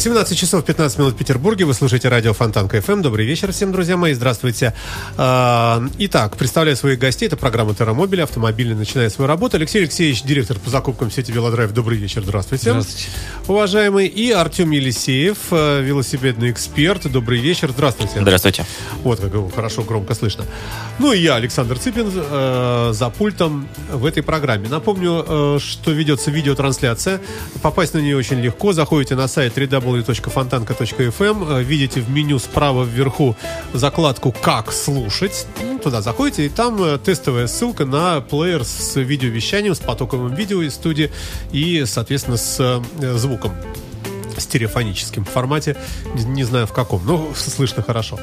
17 часов 15 минут в Петербурге. Вы слушаете радио Фонтанка FM. Добрый вечер всем, друзья мои. Здравствуйте. А, Итак, представляю своих гостей. Это программа Террамобиля. Автомобильный начинает свою работу. Алексей Алексеевич, директор по закупкам сети Велодрайв. Добрый вечер. Здравствуйте. Здравствуйте. Уважаемый. И Артем Елисеев, э, велосипедный эксперт. Добрый вечер. Здравствуйте. Здравствуйте. Вот как его хорошо, громко слышно. Ну и я, Александр Цыпин, э, за пультом в этой программе. Напомню, э, что ведется видеотрансляция. Попасть на нее очень легко. Заходите на сайт www.fontanka.fm, э, видите в меню справа вверху закладку «Как слушать». Ну, туда заходите, и там э, тестовая ссылка на плеер с видеовещанием, с потоковым видео из студии и, соответственно, с э, звуком стереофоническом формате, не, знаю в каком, но слышно хорошо.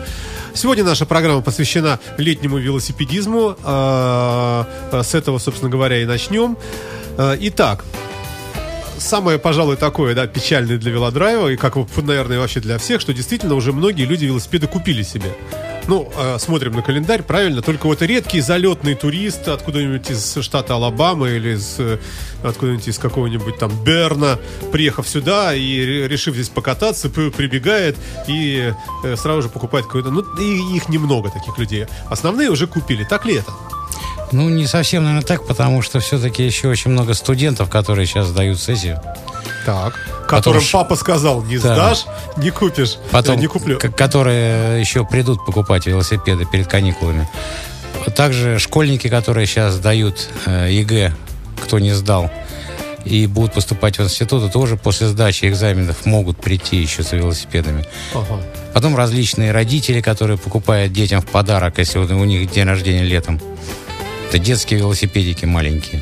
Сегодня наша программа посвящена летнему велосипедизму. С этого, собственно говоря, и начнем. Итак, самое, пожалуй, такое, да, печальное для велодрайва, и как, наверное, вообще для всех, что действительно уже многие люди велосипеды купили себе. Ну, э, смотрим на календарь, правильно, только вот редкий залетный турист откуда-нибудь из штата Алабама или из, э, откуда-нибудь из какого-нибудь там Берна, приехав сюда и ре- решив здесь покататься, прибегает и э, сразу же покупает какой-то... Ну, и их немного таких людей. Основные уже купили. Так ли это? Ну, не совсем, наверное, так, потому что все-таки еще очень много студентов, которые сейчас сдают сессию. Так. Которым что- папа сказал, не Да. сдашь, не купишь, Потом, э, не куплю. которые еще придут покупать велосипеды перед каникулами. Также школьники, которые сейчас сдают э, ЕГЭ, кто не сдал, и будут поступать в институты, тоже после сдачи экзаменов могут прийти еще за велосипедами. Ага. Потом различные родители, которые покупают детям в подарок, если у них день рождения летом. Это детские велосипедики маленькие.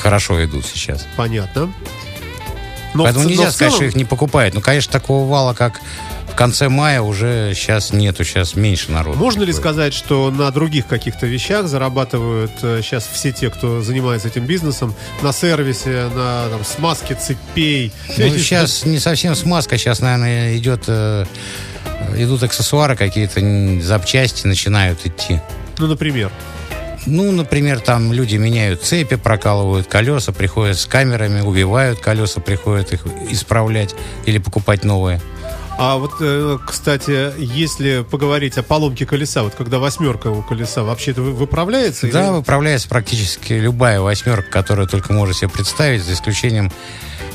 Хорошо идут сейчас. Понятно. Но Поэтому в но нельзя в сказать, целом- что их не покупают. Ну, конечно, такого вала, как в конце мая, уже сейчас нету, сейчас меньше народу. Можно ли сказать, что на других каких-то вещах зарабатывают сейчас все те, кто занимается этим бизнесом, на сервисе, на там, смазке цепей? Ну, сейчас не совсем смазка, сейчас, наверное, идет, э, идут аксессуары какие-то, запчасти начинают идти. Ну, например. Ну, например, там люди меняют цепи, прокалывают колеса, приходят с камерами, убивают колеса, приходят их исправлять или покупать новые. А вот, э, кстати, если поговорить о поломке колеса, вот когда восьмерка у колеса, вообще это вы- выправляется? Да, или- выправляется практически любая восьмерка, которую только можно себе представить, за исключением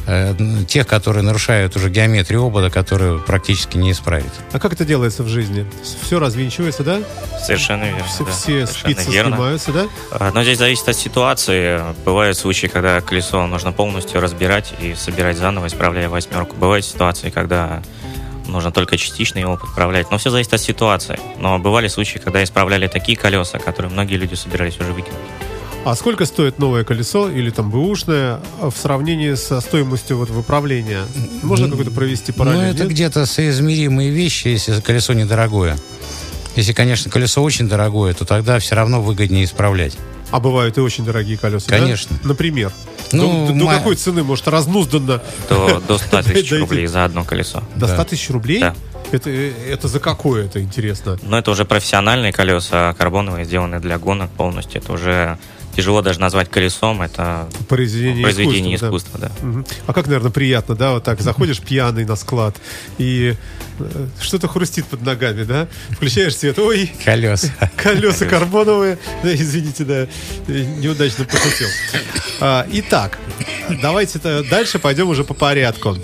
э, тех, которые нарушают уже геометрию обода, которые практически не исправить. А как это делается в жизни? Все развинчивается, да? Совершенно верно. Все, да, все совершенно спицы верно. снимаются, да? А, Но здесь зависит от ситуации. Бывают случаи, когда колесо нужно полностью разбирать и собирать заново, исправляя восьмерку. Бывают ситуации, когда нужно только частично его подправлять. Но все зависит от ситуации. Но бывали случаи, когда исправляли такие колеса, которые многие люди собирались уже выкинуть. А сколько стоит новое колесо или там бэушное а, в сравнении со стоимостью вот выправления? Можно какой-то провести параллель? Ну, это где-то соизмеримые вещи, если колесо недорогое. Если, конечно, колесо очень дорогое, то тогда все равно выгоднее исправлять. А бывают и очень дорогие колеса, да? Конечно. Например? Ну, до, до ма- какой цены? Может, разнузданно До, до 100 тысяч рублей за одно колесо. до 100 Да. тысяч рублей? Да. Это, это за какое это, интересно? Но это уже профессиональные колеса, а карбоновые, сделанные для гонок полностью. Это уже тяжело даже назвать колесом. Это Произведение, произведение искусства, да. искусства, да. Мгм. А как, наверное, приятно, да, вот так заходишь пьяный на склад и э, что-то хрустит под ногами, да? Включаешь свет, ой, Колеса. колеса карбоновые. Да, извините, да, э, неудачно пошутил. А, итак, давайте дальше пойдем уже по порядку.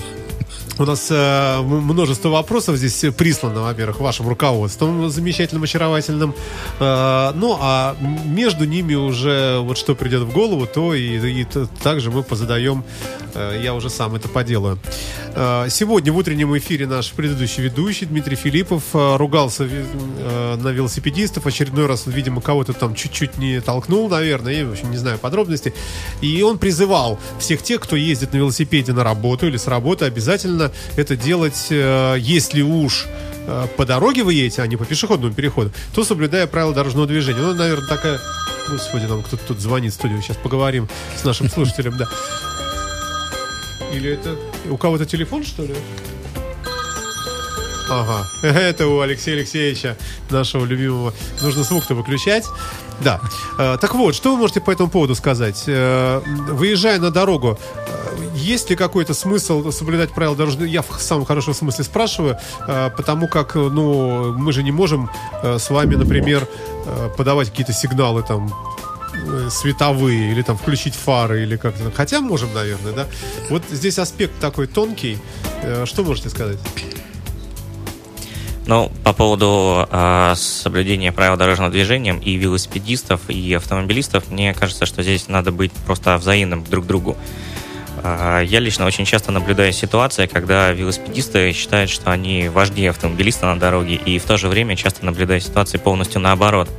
У нас э, множество вопросов здесь прислано, во-первых, вашим руководством замечательным, очаровательным. Э, ну, а между ними уже вот что придет в голову, то и, и также мы позадаем, э, я уже сам это поделаю. Э, сегодня в утреннем эфире наш предыдущий ведущий Дмитрий Филиппов э, ругался э, на велосипедистов, очередной раз, видимо, кого-то там чуть-чуть не толкнул, наверное, я, в общем, не знаю подробностей. И он призывал всех тех, кто ездит на велосипеде на работу или с работы, обязательно это делать, э, если уж э, по дороге вы едете, а не по пешеходному переходу, то соблюдая правила дорожного движения. Ну, наверное, такая Господи, нам кто-то тут звонит в студию. Сейчас поговорим с нашим слушателем, да. Или это... У кого-то телефон, что ли? Ага, это у Алексея Алексеевича, нашего любимого. Нужно звук-то выключать. Да. Э, Так вот, что вы можете по этому поводу сказать? Э, Выезжая на дорогу, э, есть ли какой-то смысл соблюдать правила дорожного Я в самом хорошем смысле спрашиваю, потому как, ну, мы же не можем с вами, например, подавать какие-то сигналы там световые или там включить фары или как-то. Хотя можем, наверное, да. Вот здесь аспект такой тонкий. Что можете сказать? Ну, по поводу э, соблюдения правил дорожного движения и велосипедистов, и автомобилистов, мне кажется, что здесь надо быть просто взаимным друг к другу. Э, я лично очень часто наблюдаю ситуации, когда велосипедисты считают, что они важнее автомобилиста на дороге, и в то же время часто наблюдаю ситуации полностью наоборот.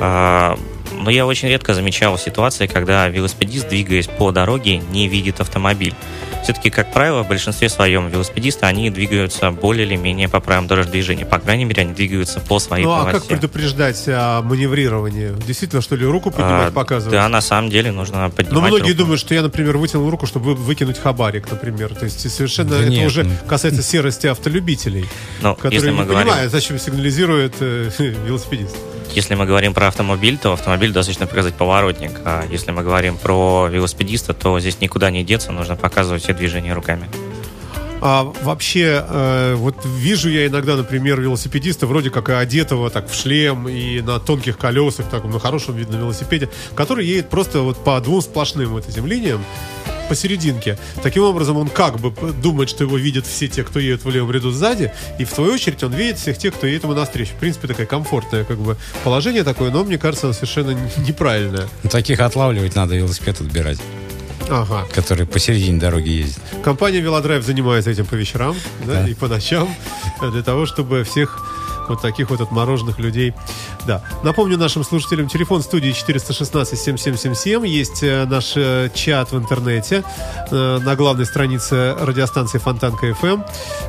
Э, но я очень редко замечал ситуации, когда велосипедист, двигаясь по дороге, не видит автомобиль. Все-таки, как правило, в большинстве своем велосипедисты, они двигаются более или менее по правилам дорожного движения. По крайней мере, они двигаются по своей Ну а полосе. как предупреждать о маневрировании? Действительно, что ли, руку поднимать, А, показывать? Да, на самом деле нужно Но поднимать Ну, многие руку. думают, что я, например, вытянул руку, чтобы вы- выкинуть хабарик, например. То есть совершенно Да это нет, уже ну. касается серости автолюбителей, Ну, которые если не говорим, понимают, зачем сигнализирует э, велосипедист. Если мы говорим про автомобиль, то автомобиль достаточно показать поворотник. А если мы говорим про велосипедиста, то здесь никуда не деться, нужно показывать все движения руками. А вообще, э, вот вижу я иногда, например, велосипедиста вроде как и одетого так в шлем и на тонких колесах, так, на хорошем видном велосипеде, который едет просто вот по двум сплошным вот этим линиям посерединке. Таким образом, он как бы думает, что его видят все те, кто едет в левом ряду сзади, и в свою очередь он видит всех тех, кто едет ему навстречу. В принципе, такое комфортное как бы положение такое, но мне кажется, оно совершенно неправильное. Ну, Таких отлавливать надо велосипед отбирать, Ага. которые посередине дороги ездят. Компания Велодрайв занимается этим по вечерам да, Да. и по ночам э, для того, чтобы всех вот таких вот отмороженных людей. Да. Напомню нашим слушателям, телефон студии 416-7777. Есть э, наш э, чат в интернете э, на главной странице радиостанции Фонтанка FM.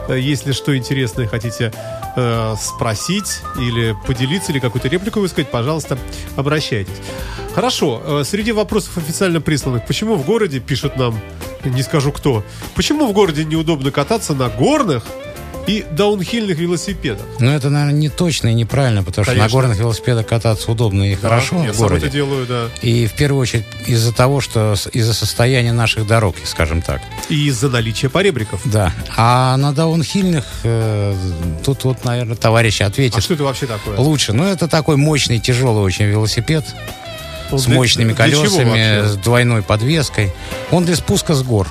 Э, Если что интересное хотите спросить или поделиться, или какую-то реплику высказать, пожалуйста, обращайтесь. Хорошо. Среди вопросов официально присланных, почему в городе, пишут нам, не скажу кто, почему в городе неудобно кататься на горных и даунхильных велосипедах? Но это, наверное, не точно и неправильно, потому что Конечно. на горных велосипедах кататься удобно и хорошо я в городе. это делаю, да. И в первую очередь из-за того, что из-за состояния наших дорог, скажем так. И из-за наличия поребриков. Да. А на даунхильных э, тут вот, наверное, товарищ ответит А что это вообще такое? лучше. Ну, это такой мощный, тяжелый очень велосипед Он с мощными колесами, с двойной подвеской. Он для спуска с гор.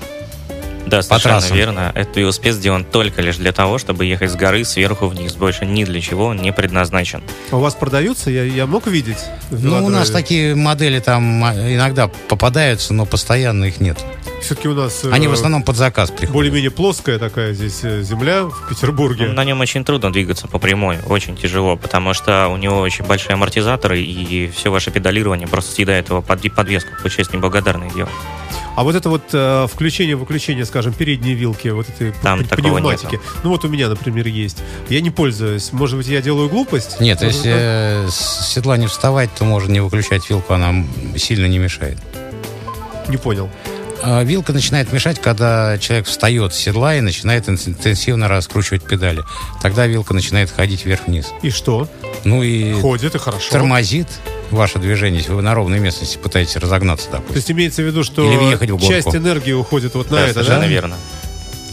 Да, совершенно трассам. верно. Этот велосипед сделан только лишь для того, чтобы ехать с горы сверху вниз. Больше ни для чего он не предназначен. А у вас продаются? Я, я мог видеть? Ну, у нас такие модели там а, иногда попадаются, но постоянно их нет. Все-таки у нас... э, Они в основном под заказ приходят. Более-менее плоская такая здесь э, земля в Петербурге. Ну, На нем очень трудно двигаться по прямой, очень тяжело, потому что у него очень большие амортизаторы, и все ваше педалирование просто съедает его под подвеску. Получается неблагодарное дело. А вот это вот э, включение-выключение, скажем, передние вилки, вот этой Там пневматики. Ну вот у меня, например, есть. Я не пользуюсь. Может быть, я делаю глупость? Нет, Может, если э, с седла не вставать, то можно не выключать вилку, она сильно не мешает. Не понял. А вилка начинает мешать, когда человек встает с седла и начинает интенсивно раскручивать педали. Тогда вилка начинает ходить вверх-вниз. И что? Ну и Ходит, и хорошо. тормозит ваше движение, если вы на ровной местности пытаетесь разогнаться, То допустим. есть имеется в виду, что Или въехать в горку. часть энергии уходит вот на да, это, совершенно да? верно.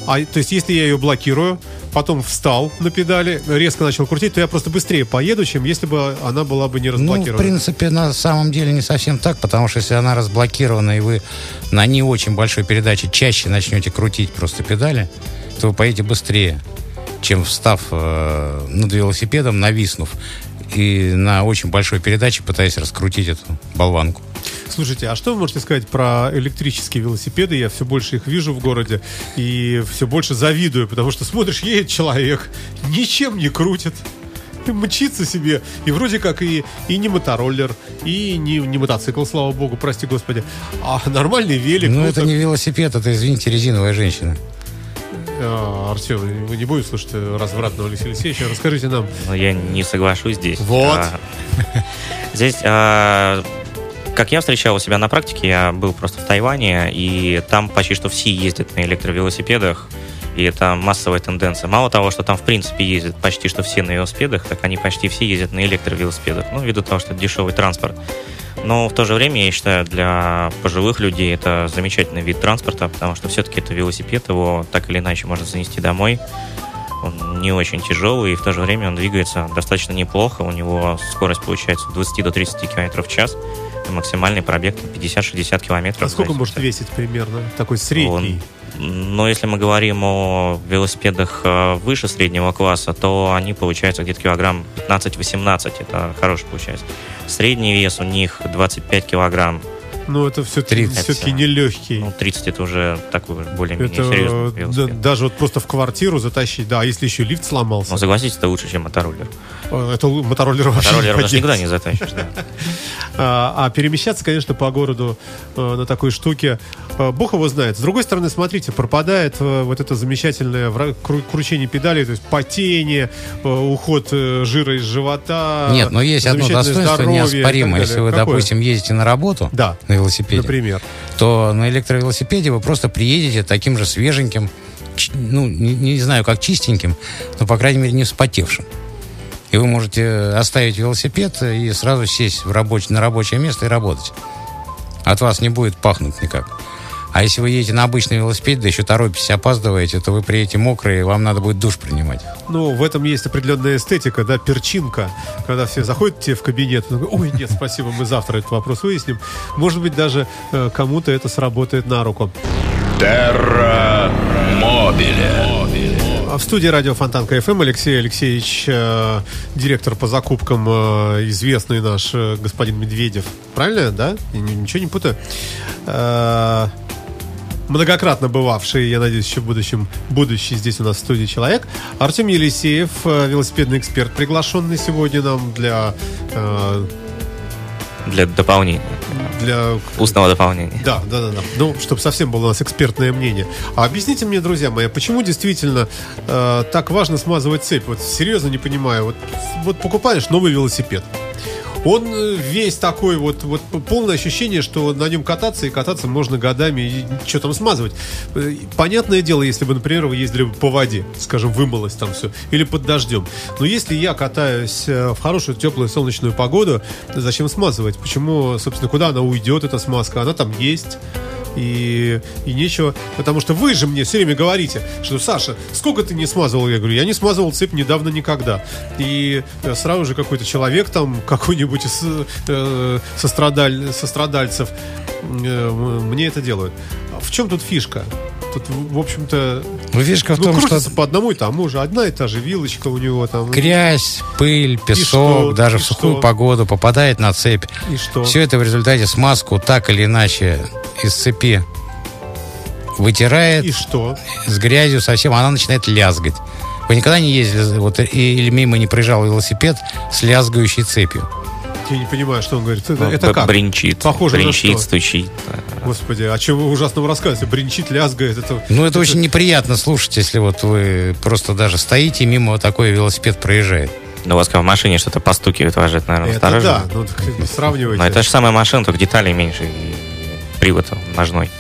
А, то есть, если я ее блокирую, потом встал на педали, резко начал крутить, то я просто быстрее поеду, чем если бы она была бы не Ну, в разблокирована. принципе, на самом деле не совсем так, потому что если она разблокирована, и вы на не очень большой передаче чаще начнете крутить просто педали, то вы поедете быстрее, чем встав э, над велосипедом, нависнув, и на очень большой передаче пытаясь раскрутить эту болванку. Слушайте, а что вы можете сказать про электрические велосипеды? Я все больше их вижу в городе и все больше завидую, потому что смотришь, едет человек, ничем не крутит, и мчится себе, и вроде как и, и не мотороллер, и не, не мотоцикл, слава богу, прости господи, а нормальный велик. Ну, ну, это так- не велосипед, это, извините, резиновая женщина. А, Артем, вы не будете слушать развратного Алексея Алексеевича? Расскажите нам. Но я не соглашусь здесь. Вот. А, Здесь а, как я встречал у себя на практике, я был просто в Тайване, и там почти что все ездят на электровелосипедах, и это массовая тенденция. Мало того, что там в принципе ездят почти что все на велосипедах, так они почти все ездят на электровелосипедах, ну, ввиду того, что это дешевый транспорт. Но в то же время, я считаю, для пожилых людей это замечательный вид транспорта, потому что все-таки это велосипед, его так или иначе можно занести домой. Он не очень тяжелый, и в то же время он двигается достаточно неплохо. У него скорость получается от 20 до 30 км в час. Максимальный пробег 50-60 километров. А сколько может весить примерно? Такой средний? Но если мы говорим о велосипедах э, выше среднего класса, то они получаются где-то килограмм 15-18. Это хороший получается. Средний вес у них 25 килограмм. Ну, это все-таки, все-таки нелегкий. Ну, 30 это уже такой более-менее серьезный да, Даже вот просто в квартиру затащить, да, а если еще лифт сломался. Ну, согласитесь, это лучше, чем мотороллер. Э, это мотороллер вообще Мотороллер не никуда не затащишь, да. А, а перемещаться, конечно, по городу э, на такой штуке, э, бог его знает. С другой стороны, смотрите, пропадает вот это замечательное кручение педали, то есть потение, уход жира из живота. Нет, но есть одно достоинство неоспоримое. Если вы, Какое? допустим, ездите на работу, да велосипеде. Например. То на электровелосипеде вы просто приедете таким же свеженьким, ну, не, не знаю, как чистеньким, но, по крайней мере, не вспотевшим. И вы можете оставить велосипед и сразу сесть в рабочий, на рабочее место и работать. От вас не будет пахнуть никак. А если вы едете на обычный велосипед, да еще торопитесь, опаздываете, то вы приедете мокрые, и вам надо будет душ принимать. Ну, в этом есть определенная эстетика, да, перчинка. Когда все заходят тебе в кабинет, ой, нет, спасибо, мы завтра этот вопрос выясним. Может быть, даже э, кому-то это сработает на руку. Терра Мобиле. А в студии радио Фонтан КФМ Алексей Алексеевич, э, директор по закупкам, э, известный наш э, господин Медведев. Правильно, да? Я ничего не путаю. Многократно бывавший, я надеюсь, еще в будущем, будущий здесь у нас в студии человек. Артем Елисеев, э, велосипедный эксперт, приглашенный сегодня нам для... Э, для дополнения. Для... Устного дополнения. Да, да, да, да. Ну, чтобы совсем было у нас экспертное мнение. А объясните мне, друзья мои, почему действительно э, так важно смазывать цепь? Вот серьезно не понимаю. Вот, вот покупаешь новый велосипед он э, весь такой вот, вот полное ощущение, что на нем кататься, и кататься можно годами, и что там смазывать. Э, понятное дело, если бы, например, вы ездили по воде, скажем, вымылось там все, или под дождем. Но если я катаюсь э, в хорошую теплую солнечную погоду, зачем смазывать? Почему, собственно, куда она уйдет, эта смазка? Она там есть и, и нечего. Потому что вы же мне все время говорите, что Саша, сколько ты не смазывал? Я говорю, я не смазывал цепь недавно никогда. И э, сразу же какой-то человек там, какой-нибудь из э, сострадаль, сострадальцев э, мне это делают. В чем тут фишка? Тут, в общем-то... Ну, фишка в ну, том, что... по одному и тому же. Одна и та же вилочка у него там. Грязь, пыль, песок, что? даже в сухую что? погоду попадает на цепь. И что? Все это в результате смазку так или иначе из цепи вытирает. И что? С грязью совсем, она начинает лязгать. Вы никогда не ездили, вот, или мимо не проезжал велосипед с лязгающей цепью? Я не понимаю, что он говорит. Это, это как? Бринчит. Похоже бринчит, на что? стучит. Господи, а чем вы ужасного рассказываете? Бринчит, лязгает. Это, ну, это, это очень неприятно слушать, если вот вы просто даже стоите, и мимо вот такой велосипед проезжает. Ну, у вас как в машине что-то постукивает, вас же это, наверное, это да, ну, сравнивайте. Но это же самая машина, только деталей меньше, и привод ножной.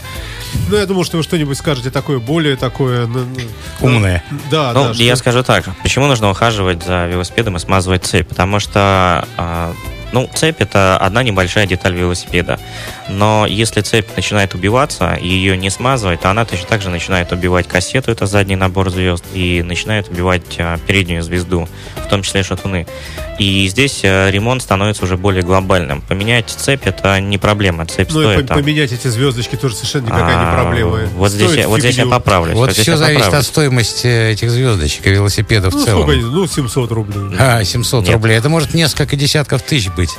Ну, я думал, что вы что-нибудь скажете такое более такое... Ну, ну Умное. Да, ну, да. Я что... скажу так. Почему нужно ухаживать за велосипедом и смазывать цепь? Потому что а, ну, цепь это одна небольшая деталь велосипеда. Но если цепь начинает убиваться, и ее не смазывать, то она точно так же начинает убивать кассету, это задний набор звезд, и начинает убивать а, переднюю звезду, в том числе шатуны. И здесь а, ремонт становится уже более глобальным. Поменять цепь это не проблема. Цепь ну стоит. И там... поменять эти звездочки тоже совершенно никакая а, не проблема. Вот здесь, вот здесь я поправлюсь. Вот, вот все зависит поправлюсь. от стоимости этих звездочек и велосипедов ну, в целом. Сколько? Ну, 700 рублей. А, 700 Нет. рублей. Это может несколько десятков тысяч быть.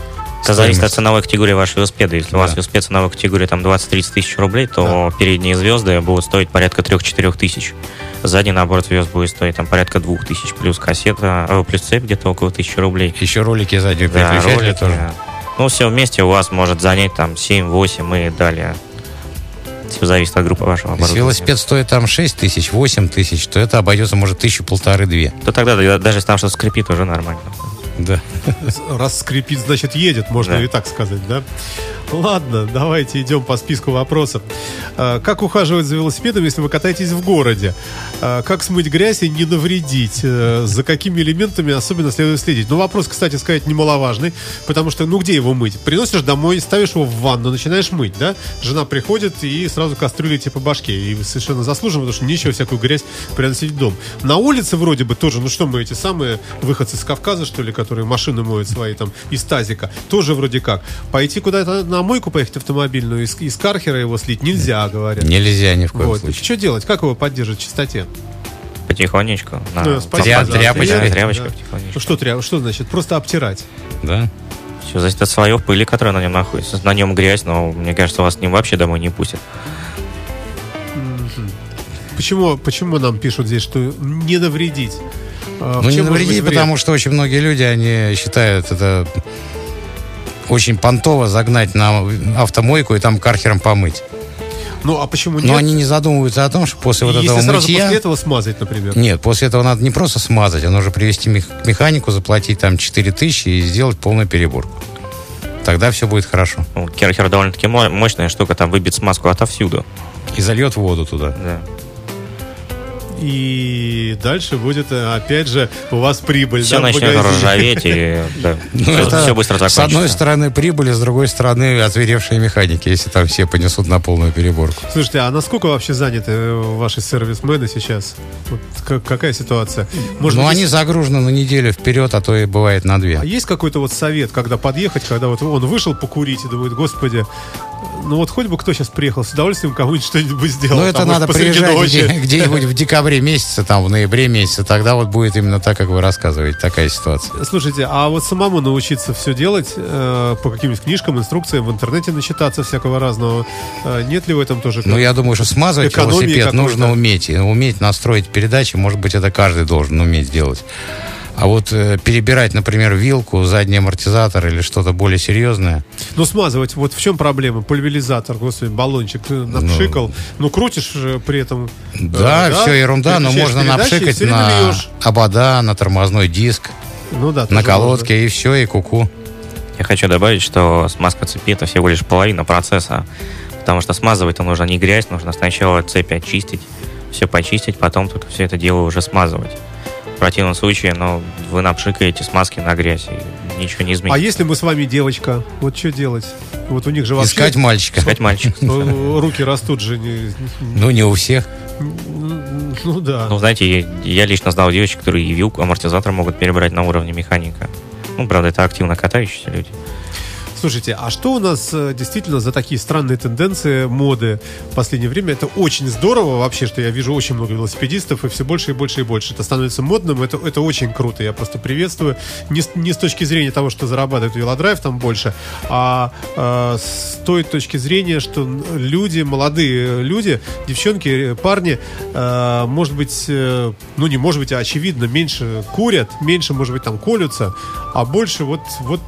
Это зависит от ценовой категории вашего велосипеда. Если да. у вас велосипед ценовой категории там 20-30 тысяч рублей, то да. передние звезды будут стоить порядка 3-4 тысяч. Задний набор звезд будет стоить там порядка 2 тысяч, плюс кассета, э, плюс цепь где-то около 1000 рублей. Еще ролики заднего да, ролики, тоже. Ну, все вместе у вас может занять там 7-8 и далее. Все зависит от группы вашего оборудования. Если велосипед стоит там 6 тысяч, 8 тысяч, то это обойдется, может, тысячу полторы-две. То тогда даже если там что-то скрипит, уже нормально. Да. Раз скрипит, значит едет, можно Да. и так сказать, да? Ладно, давайте идем по списку вопросов. А, Как ухаживать за велосипедом, если вы катаетесь в городе? А, Как смыть грязь и не навредить? Э, За какими элементами особенно следует следить? Ну, вопрос, кстати сказать, немаловажный, потому что, ну, где его мыть? Приносишь домой, ставишь его в ванну, начинаешь мыть, да? Жена приходит и сразу кастрюлей тебе по башке. И совершенно заслуженно, потому что нечего всякую грязь приносить в дом. На улице вроде бы тоже, ну что мы, эти самые выходцы с Кавказа, что ли, которые машины моют свои там из тазика, тоже вроде как. Пойти куда-то на мойку поехать автомобильную, из, из кархера его слить нельзя, говорят. Нельзя ни в коем Вот. случае. Что делать? Как его поддерживать в чистоте? Потихонечку. на- Ну, спасибо Тря- тряпочкой. ответ. Тряпочкой Да. потихонечку. Ну, что, тря... что значит? Просто обтирать. Да. Все зависит от слоев пыли, которая на нем находится. На нем грязь, но мне кажется, вас с ним вообще домой не пустят. Почему, почему нам пишут здесь, что не навредить? А, Ну, не навреди, потому что очень многие люди, они считают это очень понтово загнать на автомойку и там кархером помыть. Ну, а почему нет? Но они не задумываются о том, что после вот Если этого сразу мытья... после этого смазать, например. Нет, после этого надо не просто смазать, а нужно привести мех- к механику, заплатить там 4 тысячи и сделать полную переборку. Тогда все будет хорошо. Ну, Керхер довольно-таки мо- мощная штука, там выбит смазку отовсюду. И зальет воду туда. Да. И дальше будет, э, опять же, у вас прибыль. Все да, начнет ржаветь, и да, Ну, все, это все быстро С закончится. одной стороны прибыли, с другой стороны отверевшие механики, если там все понесут на полную переборку. Слушайте, а насколько вообще заняты э, ваши сервисмены сейчас? Вот какая ситуация? Может быть, они загружены на неделю вперед, а то и бывает на две. А есть какой-то вот совет, когда подъехать, когда вот он вышел покурить и думает, господи, ну вот хоть бы кто сейчас приехал, с удовольствием кому-нибудь что-нибудь бы сделал. Ну, это надо приезжать где- где-нибудь в декабре месяце, там, в ноябре месяце, тогда вот будет именно так, как вы рассказываете, такая ситуация. Слушайте, а вот самому научиться все делать э, по каким-нибудь книжкам, инструкциям, в интернете начитаться всякого разного, э, нет ли в этом тоже? Ну, я думаю, что смазывать велосипед нужно уметь. И Уметь настроить передачи, может быть, это каждый должен уметь делать. А вот э, перебирать, например, вилку, задний амортизатор или что-то более серьезное, Ну, смазывать, вот в чем проблема? Пульверизатор, господи, баллончик ты напшикал, ну, крутишь же при этом... э, да, все ерунда, но можно напшикать на льешь. обода, на тормозной диск, Ну да, на колодке, и все, и куку. Я хочу добавить, что смазка цепи это всего лишь половина процесса. Потому что смазывать-то нужно не грязь, нужно сначала цепь очистить, все почистить, потом только все это дело уже смазывать. В противном случае, ну, вы напшикаете смазки на грязь, и ничего не А изменится. если мы с вами девочка, вот что делать? Вот у них же вообще... Искать мальчика. Искать мальчик. э, Руки растут же. не- Ну, не у всех. Ну да. Ну, знаете, я, я лично знал девочек, которые и вилку, амортизатор могут перебрать на уровне механика. Ну, правда, это активно катающиеся люди. Слушайте, а что у нас э, действительно за такие странные тенденции моды в последнее время? Это очень здорово вообще, что я вижу очень много велосипедистов, и все больше и больше и больше. Это становится модным, это, это очень круто, я просто приветствую. Не, не с точки зрения того, что зарабатывает велодрайв там больше, а э, с той точки зрения, что люди, молодые люди, девчонки, э, парни, э, может быть, ну не может быть, а очевидно, меньше курят, меньше, может быть, там колются, а больше вот, вот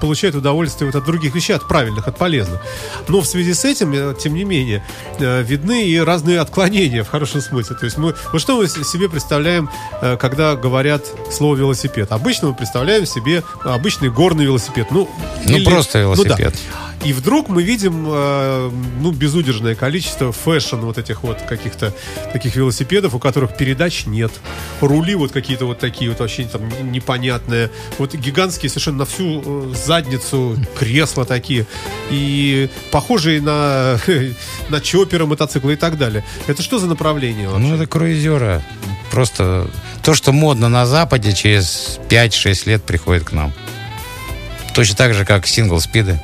получают удовольствие вот от других вещей, от правильных, от полезных. Но в связи с этим, э, тем не менее, э, видны и разные отклонения в хорошем смысле. То есть мы, вот что мы себе представляем, э, когда говорят слово велосипед? Обычно мы представляем себе обычный горный велосипед. Ну, Ну, или- просто ну да. И вдруг мы видим, э, ну, безудержное количество fashion вот этих вот каких-то таких велосипедов, у которых передач нет. Рули вот какие-то вот такие вот вообще там непонятные. Вот гигантские совершенно на всю э, задницу кресла такие. И похожие на, на чоперы, мотоциклы и так далее. Это что за направление вообще? Ну, это круизера. Просто то, что модно на Западе, через 5-6 лет приходит к нам. Точно так же, как сингл-спиды.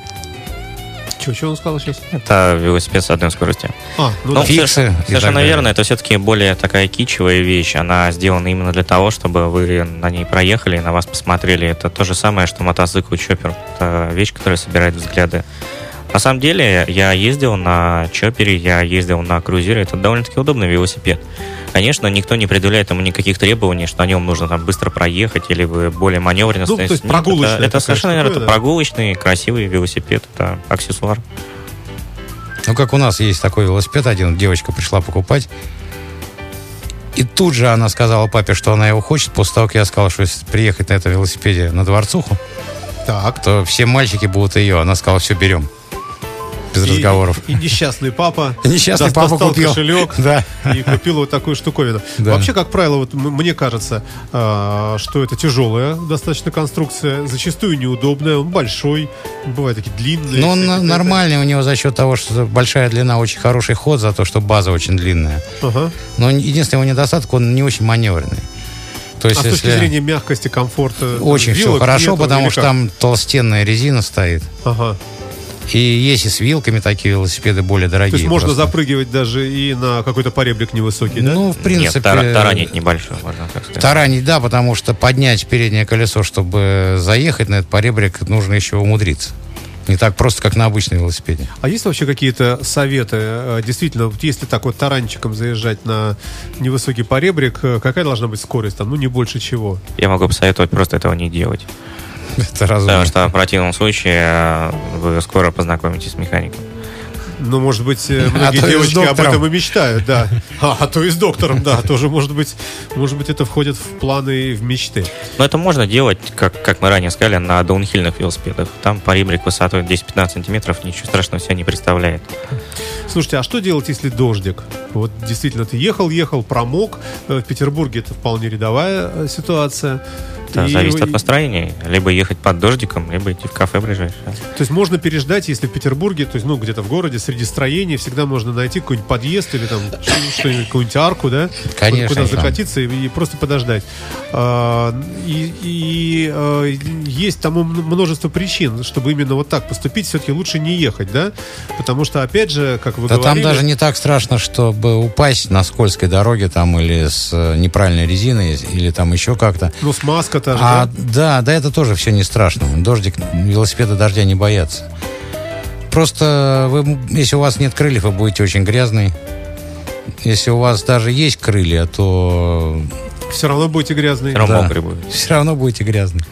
Что, что он сказал сейчас? Это велосипед с одной скоростью. А, ну, Ну, да. фиксы совершенно- и верно, это все-таки более такая кичевая вещь. Она сделана именно для того, чтобы вы на ней проехали и на вас посмотрели. Это то же самое, что мотоцикл Чоппер. Это вещь, которая собирает взгляды. На самом деле, я ездил на Чоппере, я ездил на Крузере. Это довольно-таки удобный велосипед. Конечно, никто не предъявляет ему никаких требований, что на нем нужно там быстро проехать или вы более маневренно Ну, то есть. Нет, прогулочная Это, это совершенно верно. Это да. прогулочный, красивый велосипед. Это аксессуар. Ну, как у нас есть такой велосипед один, девочка пришла покупать. И тут же она сказала папе, что она его хочет, после того, как я сказал, что если приехать на этом велосипеде на Дворцуху, Так. то все мальчики будут ее. Она сказала, все, берем. Без И- разговоров. И, несчастный папа. Несчастный папа купил. кошелек Да. и купил вот такую штуковину. Да. Вообще, как правило, вот мне кажется, а, что это тяжелая достаточно конструкция, зачастую неудобная, он большой, бывают такие длинные. Но он всякие. на- нормальный у него за счет того, что большая длина, очень хороший ход, за то, что база очень длинная. Ага. Но единственный его недостаток, он не очень маневренный. То есть, А с точки если- зрения мягкости, комфорта, Очень все хорошо, нету потому что там толстенная резина стоит. Ага. И есть и с вилками такие велосипеды более дорогие. То есть можно просто. запрыгивать даже и на какой-то поребрик невысокий, да? Ну, в принципе... Нет, тара- таранить небольшой, можно так сказать. Таранить, да, потому что поднять переднее колесо, чтобы заехать на этот поребрик, нужно еще умудриться. Не так просто, как на обычном велосипеде. А есть вообще какие-то советы? э, Действительно, вот если так вот таранчиком заезжать на невысокий поребрик, э, какая должна быть скорость там? Ну, не больше чего. Я могу посоветовать просто этого не делать. Это разумно. Потому что в противном случае э, вы скоро познакомитесь с механиком. Ну, может быть, э, многие то и с девочки об этом и мечтают, да. А, а то и с доктором, да. Тоже, может быть, может быть, это входит в планы и в мечты. Но это можно делать, как, как мы ранее сказали, на даунхильных велосипедах. Там поребрик высотой 10-15 сантиметров ничего страшного себя не представляет. Слушайте, а что делать, если дождик? Вот действительно, ты ехал, ехал, промок. Э, В Петербурге это вполне рядовая ситуация. Это И- зависит от настроения. Либо ехать под дождиком, либо идти в кафе ближайшее. То есть можно переждать, если в Петербурге, то есть, ну, где-то в городе, среди строений, всегда можно найти какой-нибудь подъезд или там что- что-нибудь, какую-нибудь арку, да? Конечно, Куда да. закатиться и, и просто подождать. А, и и, а, есть тому множество причин, чтобы именно вот так поступить, все-таки лучше не ехать, да? Потому что, опять же, как вы Да там говорили... даже не так страшно, чтобы упасть на скользкой дороге там или с э, неправильной резиной, или там еще как-то. Ну, смазка та же, А, да? да, да, это тоже все не страшно. Дождик, велосипеды дождя не боятся. Просто вы, если у вас нет крыльев, вы будете очень грязный. Если у вас даже есть крылья, то Все равно будете грязные. Все равно Да. мокрый будет. все равно будете грязный.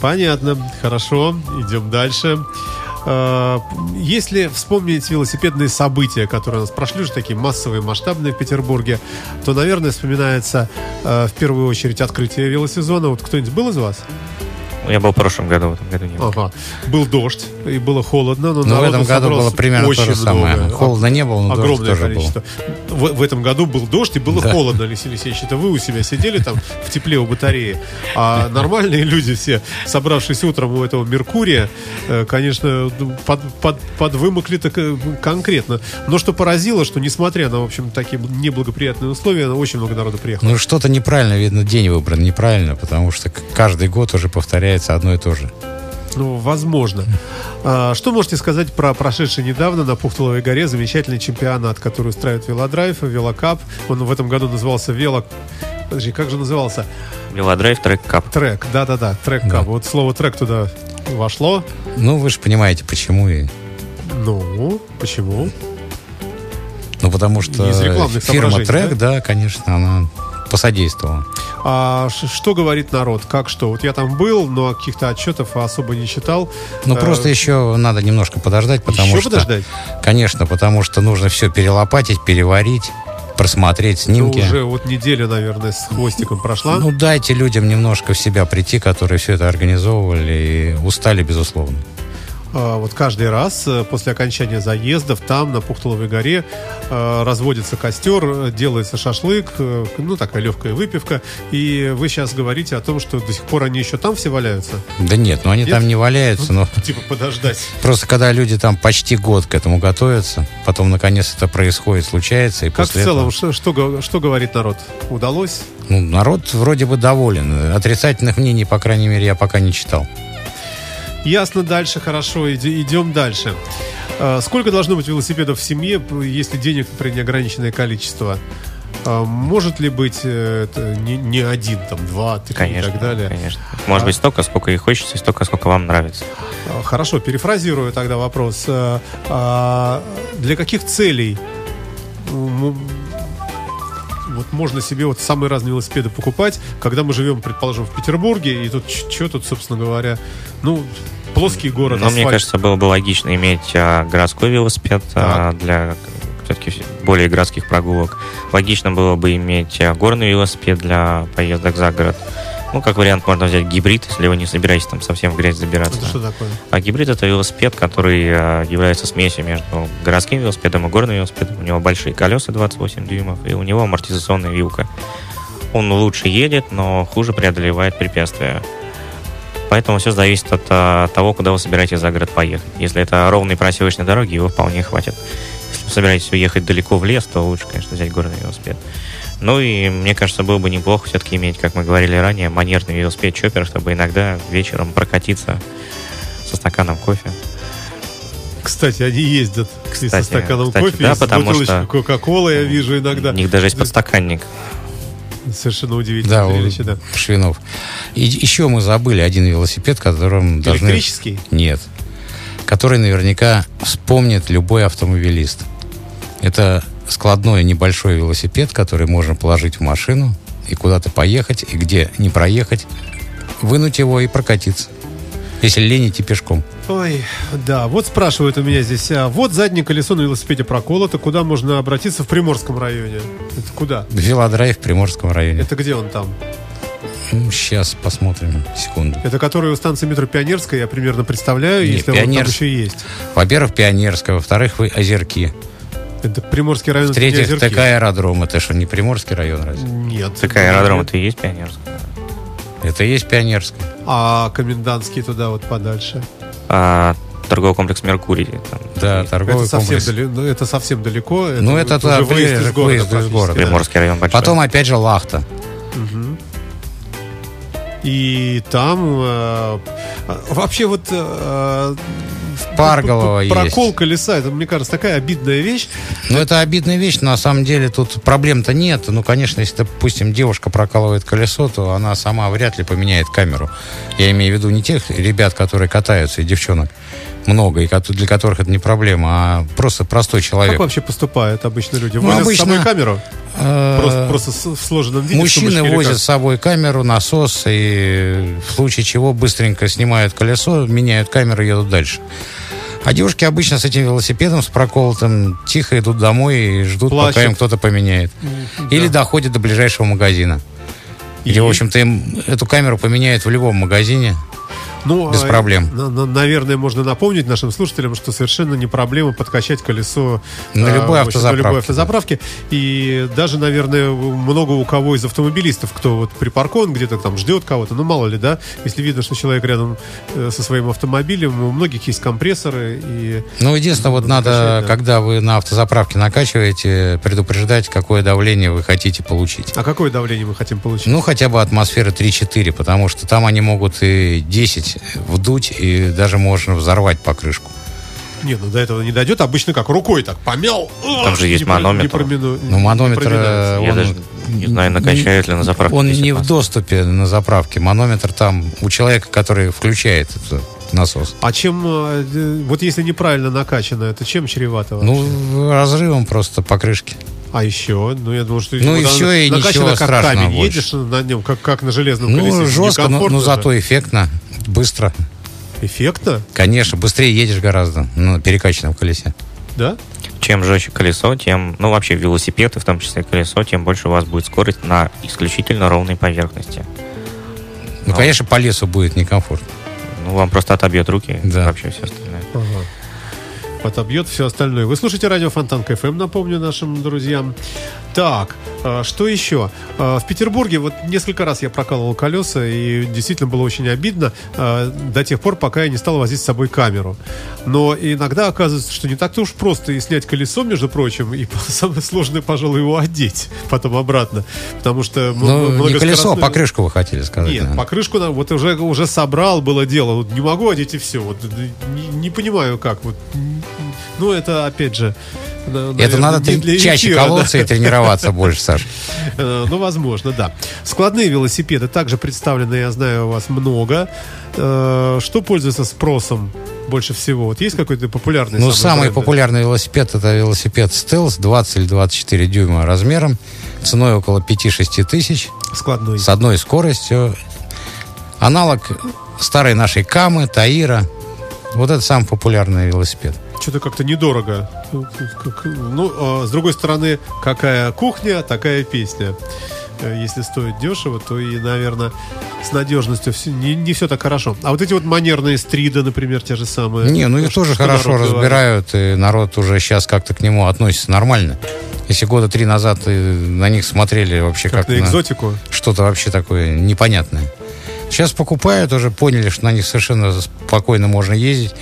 Понятно. Хорошо. Идем дальше. А, Если вспомнить велосипедные события, которые у нас прошли, уже такие массовые, масштабные в Петербурге, то, наверное, вспоминается э, в первую очередь открытие велосезона. Вот кто-нибудь был из вас? Я был в прошлом году, в этом году не был. Ага. Был дождь, и было холодно, но Но в народу этом году было примерно то же самое. много. Холодно не было, но дождь Огромное тоже был. количество. В, в этом году был дождь и было Да. холодно, Алексей Алексеевич. Это вы у себя сидели там в тепле у батареи. А нормальные люди все, собравшись утром у этого Меркурия, э, конечно, под, под, подвымокли так э, конкретно. Но что поразило, что несмотря на, в общем, такие неблагоприятные условия, очень много народу приехало. Ну, что-то неправильно, видно, день выбран неправильно, потому что каждый год уже повторяется одно и то же. Ну, возможно. А, что можете сказать про прошедший недавно на Пухтуловой горе замечательный чемпионат, который устраивает Велодрайв, Велокап? Он в этом году назывался Вело... Подожди, как же назывался? Велодрайв, трек кап. Трек, да-да-да, трек Да. кап. Вот слово трек туда вошло. Ну, вы же понимаете, почему. И... Ну, почему? Ну, потому что Из рекламных фирма Трек, да? конечно, она посодействовала. А что говорит народ? Как что? Вот я там был, но каких-то отчетов особо не читал. Ну, Э, просто еще надо немножко подождать, потому еще что... подождать? Конечно, потому что нужно все перелопатить, переварить, просмотреть Ну, снимки. уже вот неделя, наверное, с хвостиком прошла. Ну, дайте людям немножко в себя прийти, которые все это организовывали и устали, безусловно. А, Вот каждый раз э, после окончания заездов там, на Пухтуловой горе, э, разводится костер, делается шашлык, э, ну, такая легкая выпивка. И вы сейчас говорите о том, что до сих пор они еще там все валяются? Да нет, ну они Нет? там не валяются, но Типа подождать. просто когда люди там почти год к этому готовятся, потом наконец это происходит, случается, и Как в после целом, этого... что, что, что говорит народ? Удалось? Ну, народ вроде бы доволен. Отрицательных мнений, по крайней мере, я пока не читал. Ясно, дальше, хорошо, иди- идем дальше. А, Сколько должно быть велосипедов в семье, если денег, например, неограниченное количество? А, Может ли быть э, это не, не один, там, два, три Конечно, и так далее? конечно. Может А- быть столько, сколько и хочется, и столько, сколько вам нравится. А, Хорошо, перефразирую тогда вопрос. А, а, Для каких целей вот можно себе вот самые разные велосипеды покупать, когда мы живем, предположим, в Петербурге, и тут что тут, собственно говоря, ну, плоский город, Но мне кажется, было бы логично иметь а, городской велосипед а, для все-таки более городских прогулок. Логично было бы иметь э, горный велосипед для поездок за город. Ну, как вариант, можно взять гибрид, если вы не собираетесь там совсем в грязь забираться. Это что такое? А гибрид это велосипед, который э, является смесью между городским велосипедом и горным велосипедом. У него большие колеса 28 дюймов, и у него амортизационная вилка. Он лучше едет, но хуже преодолевает препятствия. Поэтому все зависит от а, того, куда вы собираетесь за город поехать. Если это ровные проселочные дороги, его вполне хватит. Если вы собираетесь уехать далеко в лес, то лучше, конечно, взять горный велосипед. Ну и мне кажется, было бы неплохо все-таки иметь, как мы говорили ранее, манерный велосипед чоппер, чтобы иногда вечером прокатиться со стаканом кофе. Кстати, они ездят и со Кстати, стаканом кстати, кофе, да, и с потому бутылочкой что- Кока-Колы я вижу иногда. У них даже есть подстаканник. Совершенно удивительное Да, зрелище, да. Швинов. И еще мы забыли один велосипед, которым должны... Электрический? Нет. Который наверняка вспомнит любой автомобилист. Это складной небольшой велосипед, который можно положить в машину и куда-то поехать, и где не проехать, вынуть его и прокатиться. Если лень идти пешком. Ой, да, вот спрашивают у меня здесь, а вот заднее колесо на велосипеде проколото, куда можно обратиться в Приморском районе? Это куда? Велодрайв в Приморском районе. Это где он там? сейчас посмотрим. Секунду. Это который у станции метро Пионерская, я примерно представляю, Не, если он там еще есть. Во-первых, Пионерская, во-вторых, вы Озерки. Это Приморский район. это В-третьих. ТК аэродром. Это что, не Приморский район разве? Нет. Такая аэродром это и есть пионерская. Это и есть Пионерская. А комендантский туда вот подальше. А, торговый комплекс Меркурий. Там, Да, торговый это, совсем комплекс. дали- ну, это совсем далеко. Ну, это да, выезд ближе из к города. выезду из города. да. Приморский район большой. Потом опять же Лахта. И там э, вообще вот э, Парголово п- п- прокол есть. колеса, это, мне кажется, такая обидная вещь. Ну, это обидная вещь, но на самом деле тут проблем-то нет. Ну, конечно, если, допустим, девушка прокалывает колесо, то она сама вряд ли поменяет камеру. Я имею в виду не тех ребят, которые катаются, и девчонок много, и для которых это не проблема, а просто простой Как человек. вообще поступают обычно люди? Ну, Возят с обычно, собой камеру? Э, Просто, просто с- в сложенном виде? Мужчины возят как? с собой камеру, насос, и в случае чего быстренько снимают колесо, меняют камеру и едут дальше. А девушки обычно с этим велосипедом, с проколотым, тихо идут домой и ждут, Плачут. пока им кто-то поменяет. Или доходят до ближайшего магазина. И? Где, в общем-то, им эту камеру поменяют в любом магазине. Ну, без а, проблем. на- на- наверное, можно напомнить нашим слушателям, что совершенно не проблема подкачать колесо На а, любой общем, на любой автозаправке, автозаправке. И даже, наверное, много у кого из автомобилистов, кто вот припаркован где-то там ждет кого-то, ну мало ли, да, если видно, что человек рядом э, со своим автомобилем, у многих есть компрессоры и Ну, единственное, вот Надо да. когда вы на автозаправке накачиваете, предупреждать, какое давление вы хотите получить. а какое давление мы хотим получить? Ну, хотя бы атмосфера 3-4, потому что там они могут и 10 вдуть, и даже можно взорвать покрышку. Не, ну до этого не дойдет. Обычно как рукой так помял. Там же есть Не про- не манометр. промину- Ну, манометр, не э, Я он даже не знаю, накачают ли на заправке. Он не в доступе на заправке. Манометр там у человека, который включает насос. А чем, э, вот если неправильно накачано, это чем чревато? вообще? Ну, разрывом просто покрышки. А еще, ну я думаю, что Ну и вот оно и ничего как страшного камень, больше. едешь на нем, как, как на железном колесе. Ну, жестко, но, но зато эффектно, быстро. Эффектно, Конечно, быстрее едешь гораздо на перекачанном колесе. да? Чем жестче колесо, тем, ну вообще велосипед, и в том числе колесо, тем больше у вас будет скорость на исключительно ровной поверхности. Ну, А. конечно, по лесу будет некомфортно. Ну, вам просто отобьет руки, Да. и вообще все остальное. Ага. Отобьет все остальное. Вы слушаете радио Фонтан КФМ, напомню нашим друзьям. Так, что еще? А, В Петербурге вот несколько раз я прокалывал колеса, и действительно было очень обидно а, до тех пор, пока я не стал возить с собой камеру. Но иногда оказывается, что не так-то уж просто и снять колесо, между прочим, и самое сложное, пожалуй, его одеть потом обратно. Потому что... Ну, не многоскоростной- колесо, а покрышку вы хотели сказать. нет, наверное. покрышку вот уже, уже собрал, было дело. Вот не могу одеть и все. Вот, не, не понимаю, как. Вот. Ну, это опять же. На- Это наверное, надо трени- для чаще эфира, да. колоться и тренироваться больше, Саш. Э, Ну, возможно, да. Складные велосипеды также представлены, я знаю, у вас много. Э, Что пользуется спросом больше всего? Вот есть какой-то популярный? Ну, самый самый популярный велосипед это велосипед Стелс 20 или 24 дюйма размером, ценой около 5-6 тысяч, Складной. с одной скоростью. Аналог старой нашей Камы, Таира. Вот это самый популярный велосипед. Что-то как-то недорого. Как- Ну, а, с другой стороны, какая кухня, такая песня. Э, Если стоит дешево, то и, наверное, с надежностью всё- не, не все так хорошо. А вот эти вот манерные стриды, например, те же самые. Не, ну их тоже хорошо говорит? разбирают, и народ уже сейчас как-то к нему относится нормально. Если года три назад э, на них смотрели вообще Как как, на на экзотику. что-то вообще такое непонятное. Сейчас покупают, уже поняли, что на них совершенно спокойно можно ездить,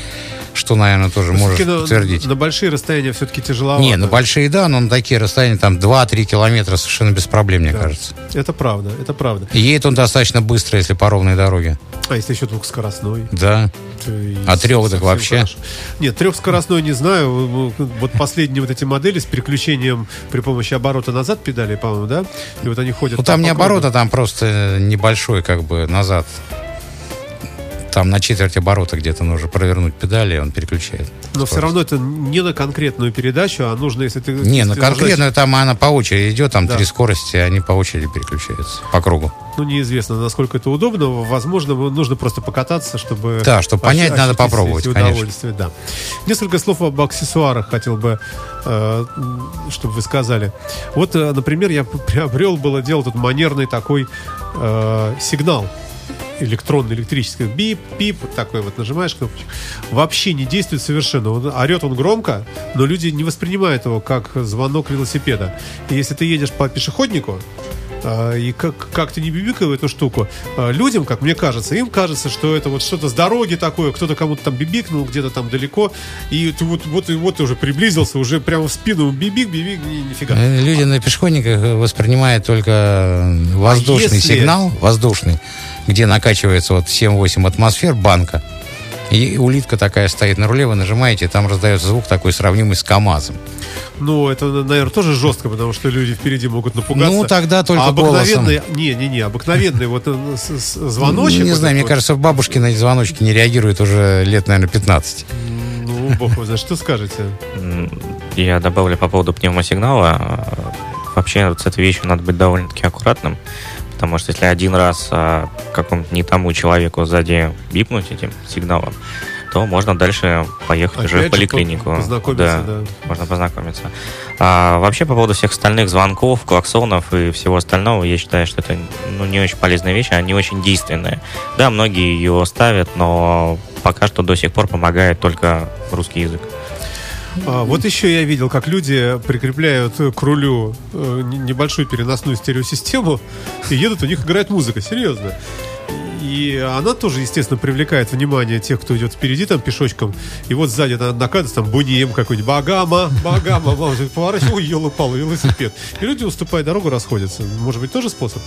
что, наверное, тоже можешь на, подтвердить. на большие расстояния все-таки тяжеловато. Не, на большие, да, но на такие расстояния, там 2-3 километра совершенно без проблем, мне Да. кажется. Это правда, это правда. И едет он достаточно быстро, если по ровной дороге. А если еще двухскоростной? Да. и А трех так вообще? хорошо. Нет, трехскоростной не знаю. Вот последние вот эти модели с переключением при помощи оборота назад педали, по-моему, да? И вот они ходят. Ну, там не по кругу. оборота, там просто небольшой, как бы, назад. Там на четверть оборота где-то нужно провернуть педали, и он переключает. Но все равно это не на конкретную передачу, а нужно, если ты... Не, если ты конкретно там она по очереди идет, там Да. три скорости, они по очереди переключаются по кругу. Ну, неизвестно, насколько это удобно. Возможно, нужно просто покататься, чтобы... Да, чтобы понять, надо попробовать, эти конечно. да. Несколько слов об аксессуарах хотел бы, э, чтобы вы сказали. Вот, э, например, я приобрел, было дело, тут манерный такой э, сигнал электронный, электрический, бип, пип, такой вот нажимаешь кнопочку, вообще не действует совершенно. Он, орет он громко, но люди не воспринимают его как звонок велосипеда. И если ты едешь по пешеходнику, а, и как, как ты не бибикал эту штуку, а, людям, как мне кажется, им кажется, что это вот что-то с дороги такое, кто-то кому-то там бибикнул где-то там далеко, и ты вот, вот, и вот ты уже приблизился, уже прямо в спину бибик, бибик, ни- нифига. Э, Люди на пешеходниках воспринимают только воздушный если- сигнал, воздушный, где накачивается вот 7-8 атмосфер банка. И улитка такая стоит на руле, вы нажимаете, и там раздается звук такой сравнимый с КАМАЗом. Ну, это, наверное, тоже жестко, потому что люди впереди могут напугаться. Ну, тогда только а обыкновенный, не, не, не, обыкновенный вот э, звоночек. Не знаю, мне кажется, бабушки на эти звоночки не реагируют уже лет, наверное, 15. Ну, бог его знает, что скажете? Я добавлю по поводу пневмосигнала. Вообще вот с этой вещью надо быть довольно-таки аккуратным, потому что если один раз а, какому-то не тому человеку сзади бипнуть этим сигналом, то можно дальше поехать уже Опять в же, поликлинику. по- познакомиться, да. можно познакомиться. А вообще по поводу всех остальных звонков, клаксонов и всего остального, я считаю, что это ну, не очень полезная вещь, они очень действенные. Да, многие ее ставят, но пока что до сих пор помогает только русский язык. А, вот еще я видел, как люди прикрепляют к рулю э, небольшую переносную стереосистему, и едут, у них играет музыка, серьезно. И она тоже, естественно, привлекает внимание тех, кто идет впереди, там, пешочком. И вот сзади на- накатывается там Бунем какой-нибудь, Багама, Багама, мама, поворачивай, ой, елы-палы, велосипед. И люди, уступая дорогу, расходятся. Может быть, тоже способ?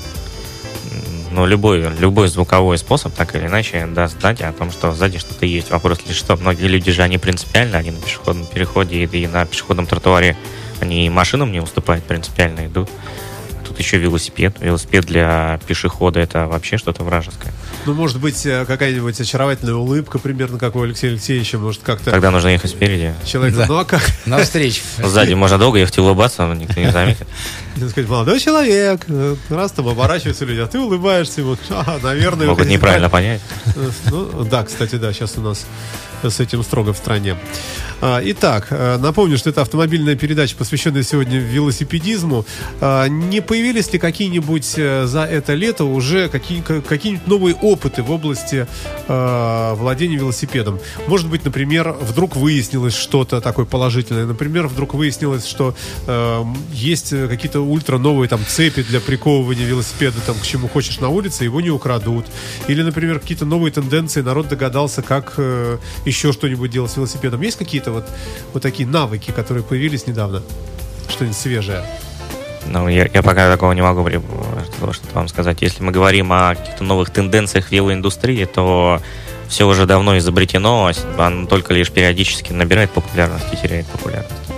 Ну, любой, любой звуковой способ, так или иначе, даст знать о том, что сзади что-то есть. Вопрос лишь что, многие люди же, они принципиально, они на пешеходном переходе и на пешеходном тротуаре, они машинам не уступают, принципиально идут. А Тут еще велосипед. Велосипед для пешехода это вообще что-то вражеское. Ну, может быть, э, какая-нибудь очаровательная улыбка, примерно как у Алексея Алексеевича, может, как-то Тогда нужно ехать спереди. человек... Да. Ну, а как? На встречу. Сзади можно долго ехать и улыбаться, но никто не заметит. Надо сказать, молодой человек, э, раз там оборачиваются люди, а ты улыбаешься ему, а, наверное... Могут вы неправильно понять. Ну, да, кстати, да, сейчас у нас с этим строго в стране. А, Итак, э, напомню, что это автомобильная передача, посвященная сегодня велосипедизму. А, Не появились ли какие-нибудь э, за это лето уже какие- ка- какие-нибудь новые опыты в области владения велосипедом? Может быть, например, вдруг выяснилось что-то такое положительное. Например, вдруг выяснилось, что есть какие-то ультра новые там цепи для приковывания велосипеда там к чему хочешь на улице, его не украдут. Или, например, какие-то новые тенденции, народ догадался, как э, еще что-нибудь делать с велосипедом. Есть какие-то вот, вот такие навыки, которые появились недавно? Что-нибудь свежее? Ну, я, я пока такого не могу что-то вам сказать. Если мы говорим о каких-то новых тенденциях в велоиндустрии, то все уже давно изобретено, оно только лишь периодически набирает популярность и теряет популярность.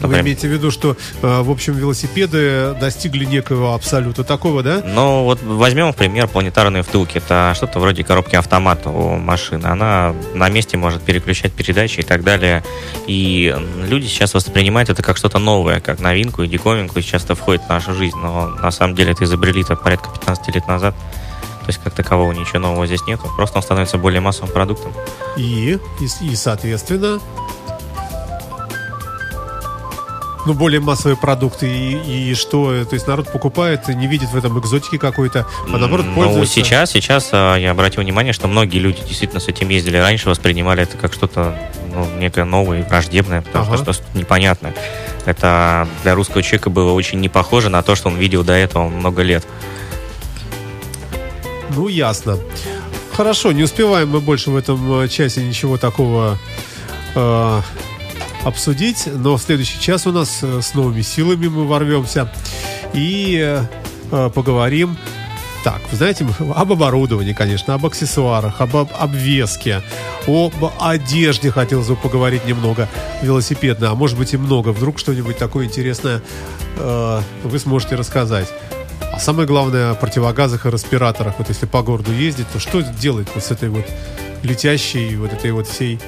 Вы имеете в виду, что, э, в общем, велосипеды достигли некого абсолюта такого, да? Ну, вот возьмем, в пример, планетарные втулки. Это что-то вроде коробки автомата у машины. Она на месте может переключать передачи и так далее. И люди сейчас воспринимают это как что-то новое, как новинку и диковинку, и сейчас это входит в нашу жизнь. Но на самом деле это изобрели это порядка 15 лет назад. То есть, как такового ничего нового здесь нет. Просто он становится более массовым продуктом. И, и, и соответственно, ну, более массовые продукты и, и что, то есть народ покупает, не видит в этом экзотики какой-то, а наоборот Ну, пользуется. сейчас, сейчас а, я обратил внимание, что многие люди действительно с этим ездили раньше, воспринимали это как что-то ну, некое новое и враждебное, потому Ага. что что-то непонятное. Это для русского человека было очень не похоже на то, что он видел до этого много лет. Ну, ясно. Хорошо, не успеваем мы больше в этом э, часе ничего такого э, обсудить, но в следующий час у нас э, с новыми силами мы ворвемся и э, э, поговорим. Так, вы знаете, об оборудовании, конечно, об аксессуарах, об, об обвеске, об одежде хотелось бы поговорить немного велосипедно, а может быть и много. Вдруг что-нибудь такое интересное э, вы сможете рассказать. А самое главное о противогазах и респираторах. Вот если по городу ездить, то что делать вот с этой вот летящей, вот этой вот всей...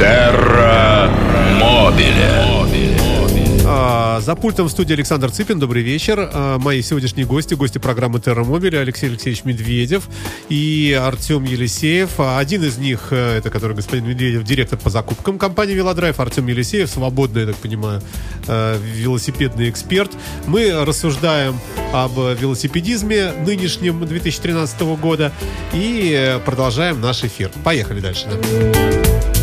Терра Мобиле. А, за пультом в студии Александр Цыпин. Добрый вечер. А, мои сегодняшние гости, гости программы Терромобили, Алексей Алексеевич Медведев и Артем Елисеев. А, один из них, э, это который господин Медведев, директор по закупкам компании Велодрайв, Артем Елисеев, свободный, я так понимаю, э, велосипедный эксперт. Мы рассуждаем об велосипедизме нынешнем 2013 года и э, продолжаем наш эфир. Поехали дальше. да.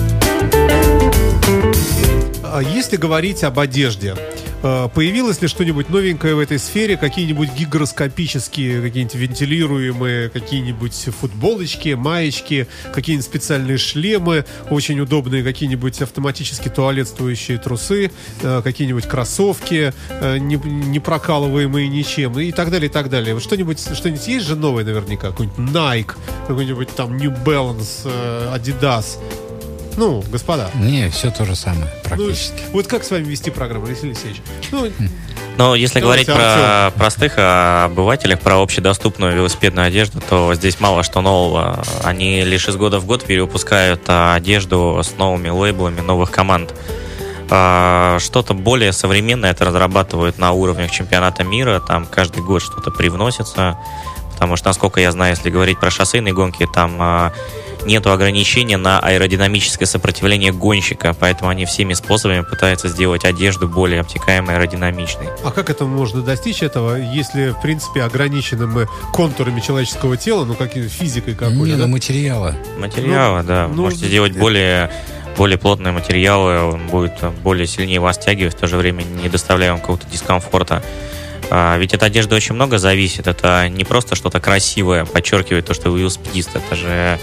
А Если говорить об одежде, э, появилось ли что-нибудь новенькое в этой сфере? Какие-нибудь гигроскопические, какие-нибудь вентилируемые, какие-нибудь футболочки, маечки, какие-нибудь специальные шлемы, очень удобные, какие-нибудь автоматически туалетствующие трусы, э, какие-нибудь кроссовки, э, не, прокалываемые ничем и так далее, и так далее. Что-нибудь, что-нибудь есть же новое наверняка? Какой-нибудь Nike, какой-нибудь там New Balance, Adidas. Ну, господа. Не, все то же самое Ну, практически. вот как с вами вести программу, Алексей Алексеевич? Ну, Но если Давайте, говорить про простых а, обывателей, про общедоступную велосипедную одежду, то здесь мало что нового. Они лишь из года в год перевыпускают а, одежду с новыми лейблами новых команд. А, Что-то более современное это разрабатывают на уровнях чемпионата мира. Там каждый год что-то привносится. Потому что, насколько я знаю, если говорить про шоссейные гонки, там нету ограничения на аэродинамическое сопротивление гонщика, поэтому они всеми способами пытаются сделать одежду более обтекаемой, аэродинамичной. а как это можно достичь этого, если, в принципе, ограничены мы контурами человеческого тела, ну, как и физикой какой-то, Не, да? ну материала. Материалы, да. ну, Можете сделать более, более плотные материалы, он будет более сильнее вас стягивать, в то же время не доставляя вам какого-то дискомфорта. А, ведь от одежды очень много зависит. Это не просто что-то красивое, подчеркивает то, что вы велосипедист. Это же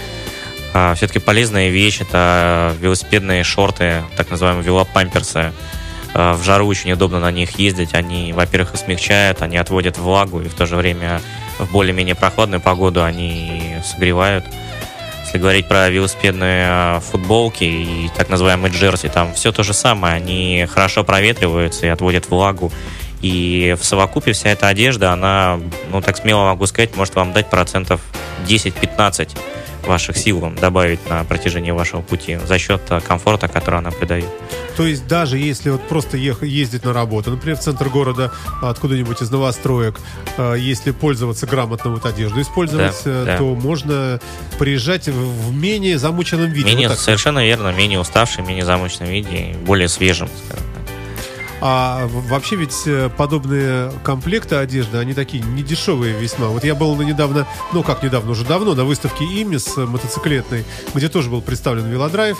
все-таки полезная вещь. Это велосипедные шорты, так называемые велопамперсы. А, В жару очень удобно на них ездить. Они, во-первых, их смягчают, они отводят влагу, и в то же время в более-менее прохладную погоду они согревают. Если говорить про велосипедные а, футболки и так называемые джерси, там все то же самое. Они хорошо проветриваются и отводят влагу. И в совокупе вся эта одежда, она, ну так смело могу сказать, может вам дать процентов 10-15 ваших сил вам добавить на протяжении вашего пути за счет а, комфорта, который она придает. То есть даже если вот просто ех- ездить на работу, например, в центр города, откуда-нибудь из новостроек, э, если пользоваться грамотно вот одежду, использовать, Да, э, да. то можно приезжать в менее замученном виде. Менее, вот совершенно верно, менее уставший, менее замученном виде, более свежим, скажем так. А вообще ведь э, подобные комплекты одежды, они такие недешевые весьма. Вот я был на недавно, ну как недавно, уже давно, на выставке ИМИС мотоциклетной, где тоже был представлен велодрайв.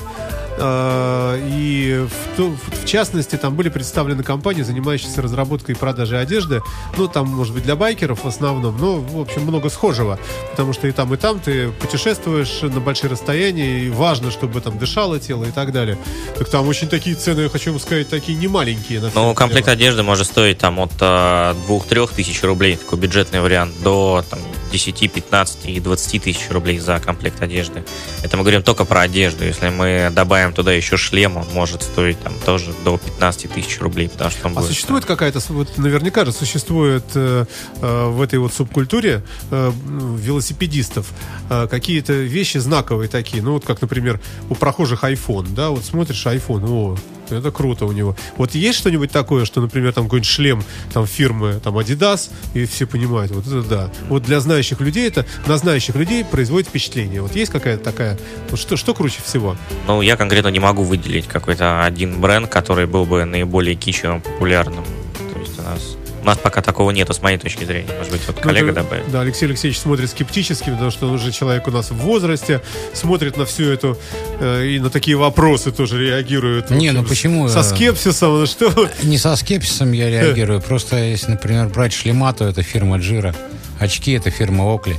А, И в, в частности там были представлены компании, занимающиеся разработкой и продажей одежды. Ну, там, может быть, для байкеров в основном, но, в общем, много схожего. Потому что и там, и там ты путешествуешь на большие расстояния, и важно, чтобы там дышало тело и так далее. Так там очень такие цены, я хочу вам сказать, такие немаленькие. На всё Ну, комплект дело. одежды может стоить там от 2-3 тысяч рублей, такой бюджетный вариант, до там, 10, 15 и 20 тысяч рублей за комплект одежды. Это мы говорим только про одежду. Если мы добавим туда еще шлем, он может стоить там тоже до 15 тысяч рублей, потому что он А будет, существует какая-то, вот наверняка же существует э, э, в этой вот субкультуре э, велосипедистов э, какие-то вещи знаковые такие, ну вот как, например, у прохожих iPhone, да, вот смотришь iPhone, о, Это круто у него. Вот есть что-нибудь такое, что, например, там какой-нибудь шлем там фирмы там Adidas, и все понимают, вот это да. Вот для знающих людей это на знающих людей производит впечатление. Вот есть какая-то такая, вот что, что круче всего? Ну, я конкретно не могу выделить какой-то один бренд, который был бы наиболее кичевым, популярным. То есть у нас у нас пока такого нету, с моей точки зрения. Может быть, вот Ну, коллега это- добавит. Да, Алексей Алексеевич смотрит скептически, потому что он уже человек у нас в возрасте, смотрит на всю эту э, и на такие вопросы тоже реагирует. Не, общем, ну почему, Со э, скепсисом, ну что? Не со скепсисом я реагирую. Просто если, например, брать шлема, то это фирма Джира. Очки это фирма Окли.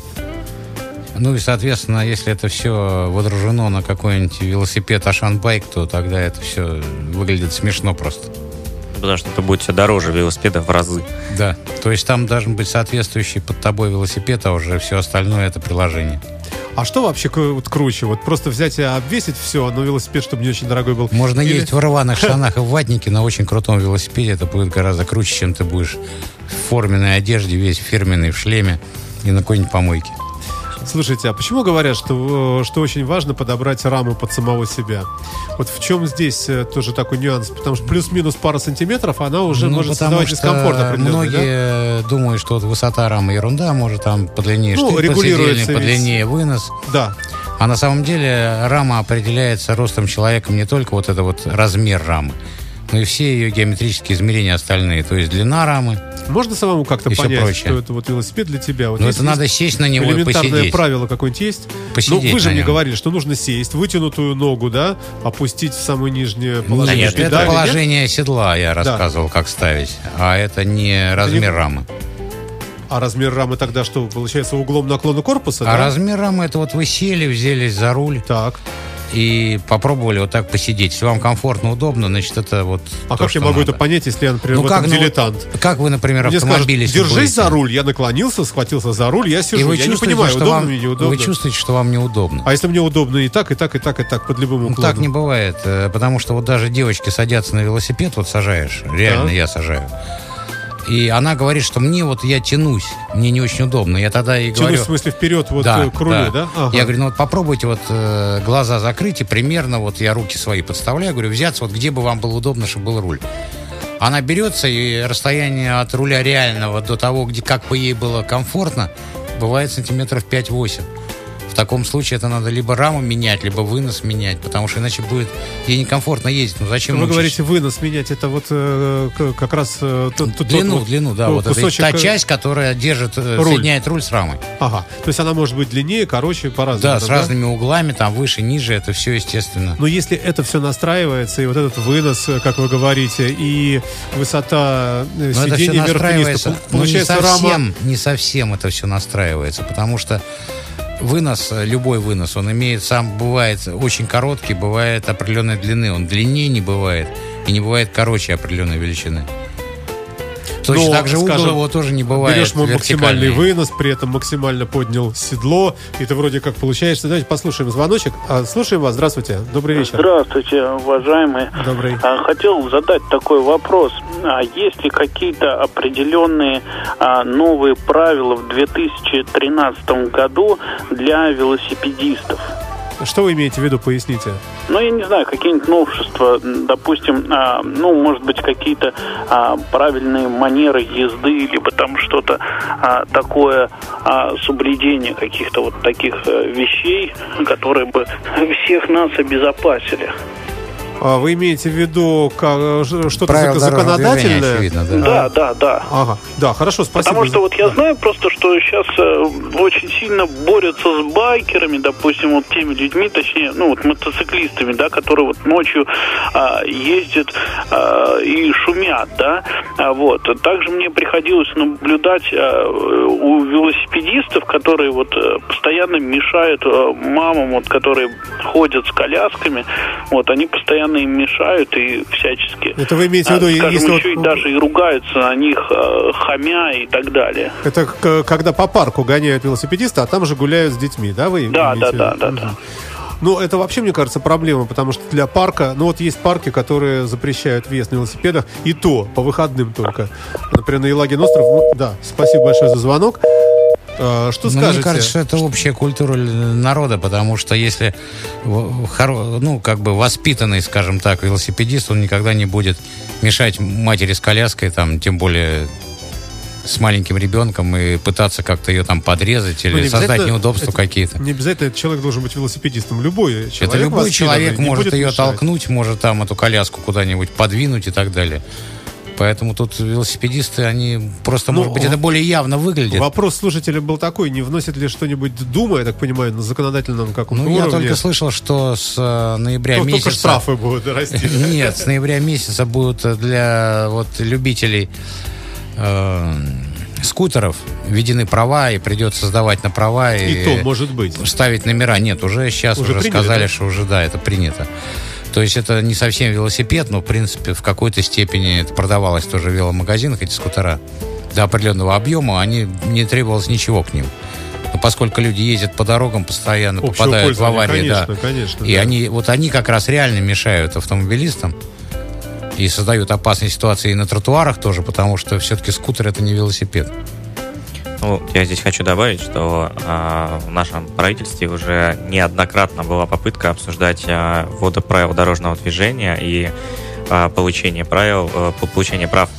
Ну и, соответственно, если это все водружено на какой-нибудь велосипед Ашан Байк, то тогда это все выглядит смешно просто. Потому что это будет все дороже велосипеда в разы. Да. То есть там должен быть соответствующий под тобой велосипед, а уже все остальное это приложение. А что вообще вот круче? Вот просто взять и обвесить все, но велосипед, чтобы не очень дорогой был. Можно Или- ездить в рваных штанах и в ватнике на очень крутом велосипеде. Это будет гораздо круче, чем ты будешь в форменной одежде, весь фирменный, в шлеме и на какой-нибудь помойке. Слушайте, а почему говорят, что, э, что очень важно подобрать раму под самого себя? Вот в чем здесь э, тоже такой нюанс? Потому что плюс-минус пара сантиметров, она уже Ну, может создавать дискомфорт определенный, да? Многие думают, что вот высота рамы ерунда, может там подлиннее Ну, штырь регулируется посидельный, ведь. подлиннее вынос. Да. А на самом деле рама определяется ростом человека не только вот это вот размер рамы, но и все ее геометрические измерения остальные. То есть длина рамы. Можно самому как-то понять, прочее. что это вот велосипед для тебя? Вот Но есть- это надо сесть на него и элементарное посидеть. правило какое-нибудь есть? Посидеть ну, вы же мне нем. говорили, что нужно сесть, вытянутую ногу, да, опустить в самое нижнее положение Нет, педали. это нет? положение седла я рассказывал, как ставить. А это не размер рамы. А размер рамы тогда что, получается, углом наклона корпуса, А да? размер рамы это вот вы сели, взялись за руль Так. И попробовали вот так посидеть. Если вам комфортно, удобно, значит это вот. А то, как я могу надо. это понять, если я, например, Ну в как, этом ну, дилетант? Как вы, например, Мне скажут, держись будете- за руль. Я наклонился, схватился за руль, я И сижу. вы Я не понимаю, что удобно вам, мне, неудобно. вы чувствуете, что вам неудобно. А если мне удобно и так, и так, и так, и так, под любым Ну, уклоном? так не бывает, э, потому что вот даже девочки садятся на велосипед, вот сажаешь, реально Да. я сажаю. И она говорит, что мне вот я тянусь, мне не очень удобно. Я тогда Тянусь, говорю... в смысле, вперед, вот да, э, к рулю, да? Ага. Я говорю, ну вот попробуйте вот э, глаза закрыть и примерно вот я руки свои подставляю, говорю, взяться вот где бы вам было удобно, чтобы был руль. Она берется, и расстояние от руля реального до того, где как бы ей было комфортно, бывает сантиметров 5-8. В таком случае это надо либо раму менять, либо вынос менять, потому что иначе будет ей некомфортно ездить. Ну зачем Вы мучить? говорите, вынос менять, это вот э, как раз э, тот, тот длину, вот, длину, да, вот это кусочек, та э, часть, которая держит, э, руль. соединяет руль с рамой. Ага, то есть она может быть длиннее, короче, по-разному. Да, с разными углами, там выше, ниже, это все естественно. Но если это все настраивается, и вот этот вынос, э, как вы говорите, и высота Но это сиденья вверх-вниз, то ну, не получается совсем, рама... не совсем это все настраивается, потому что вынос, любой вынос, он имеет сам, бывает очень короткий, бывает определенной длины, он длиннее не бывает, и не бывает короче определенной величины. Точно Но, так же угол скажем, его тоже не бывает Берешь максимальный вынос, при этом максимально поднял седло, и ты вроде как получаешься. Давайте послушаем звоночек. А, слушаем вас. Здравствуйте. Добрый вечер. Здравствуйте, уважаемые. Добрый. А, Хотел задать такой вопрос. А Есть ли какие-то определенные новые правила в 2013 году для велосипедистов? Что вы имеете в виду, поясните? Ну, я не знаю, какие-нибудь новшества, допустим, а, ну, может быть, какие-то а, правильные манеры езды, либо там что-то а, такое, а, соблюдение каких-то вот таких э, вещей, которые бы всех нас обезопасили. А, вы имеете в виду что-то законодательное? очевидно, да. Да, да, да. Ага, да, хорошо, спасибо. Потому что вот я знаю просто, что сейчас э, очень сильно борются с байкерами, допустим, вот теми людьми, точнее, ну вот мотоциклистами, да, которые вот ночью а, ездят а, и шумят, да, А вот. Также мне приходилось наблюдать а, у велосипедистов, которые вот э, постоянно мешают э, мамам, вот, которые ходят с колясками, вот, они постоянно им мешают и всячески Это вы имеете в виду, а, скажем, если вот- еще и даже и ругаются на них, э, хамя и так далее. Это когда по парку гоняют велосипедисты, а там же гуляют с детьми, да, вы? Да, имеете да, да, да, да. Ну, это вообще, мне кажется, проблема, потому что для парка, ну вот есть парки, которые запрещают въезд на велосипедах, и то, по выходным только. Например, на Елагин остров, ну, да, спасибо большое за звонок. Э, Что Ну, скажете? Мне кажется, что это общая культура народа, потому что если ну, как бы воспитанный, скажем так, велосипедист, он никогда не будет мешать матери с коляской, там, тем более с маленьким ребенком и пытаться как-то ее там подрезать или Ну, не создать неудобства какие-то. Не обязательно этот человек должен быть велосипедистом. Любой человек это любой человек может ее мешать. толкнуть, может там эту коляску куда-нибудь подвинуть и так далее. Поэтому тут велосипедисты, они просто, Ну, может быть, это более явно выглядит. Вопрос слушателя был такой, не вносит ли что-нибудь Дума, я так понимаю, на законодательном каком-то Ну, я уровне? только слышал, что с э, ноября То- Только месяца... штрафы будут расти. Нет, с ноября месяца будут для вот любителей э, скутеров введены права, и придется сдавать на права. И, И то, может быть. ставить номера. Нет, уже сейчас Уже уже, приняли, сказали, да? что уже, да, это принято. То есть это не совсем велосипед, но, в принципе, в какой-то степени это продавалось тоже в веломагазинах, эти скутера. До определенного объема они не требовалось ничего к ним. Но поскольку люди ездят по дорогам, постоянно Общего попадают в аварии, конечно, да. конечно, И да. они, вот они как раз реально мешают автомобилистам и создают опасные ситуации и на тротуарах тоже, потому что все-таки скутер это не велосипед. Ну, я здесь хочу добавить, что а, в нашем правительстве уже неоднократно была попытка обсуждать а, вводы правил дорожного движения и а, получение правил, по- получение прав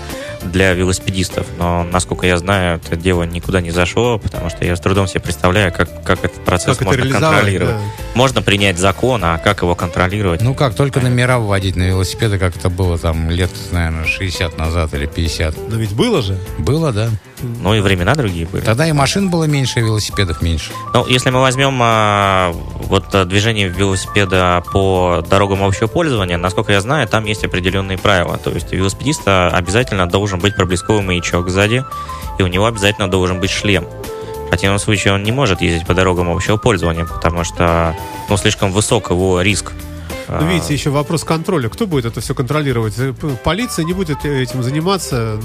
для велосипедистов. Но, насколько я знаю, это дело никуда не зашло, потому что я с трудом себе представляю, как, как этот процесс Как это можно реализовать, контролировать. да. Можно принять закон, а как его контролировать? Ну как, только номера вводить на велосипеды, как это было там лет, наверное, 60 назад или 50. Но ведь было же. Было, да. Ну и времена другие были. Тогда и машин было меньше, и велосипедов меньше. Ну, если мы возьмем а, вот а, движение велосипеда по дорогам общего пользования, насколько я знаю, там есть определенные правила. То есть у велосипедиста обязательно должен быть проблесковый маячок сзади, и у него обязательно должен быть шлем. В противном случае он не может ездить по дорогам общего пользования, потому что ну, слишком высок его риск. Ну, видите, еще вопрос контроля. Кто будет это все контролировать? Э, Полиция не будет этим заниматься.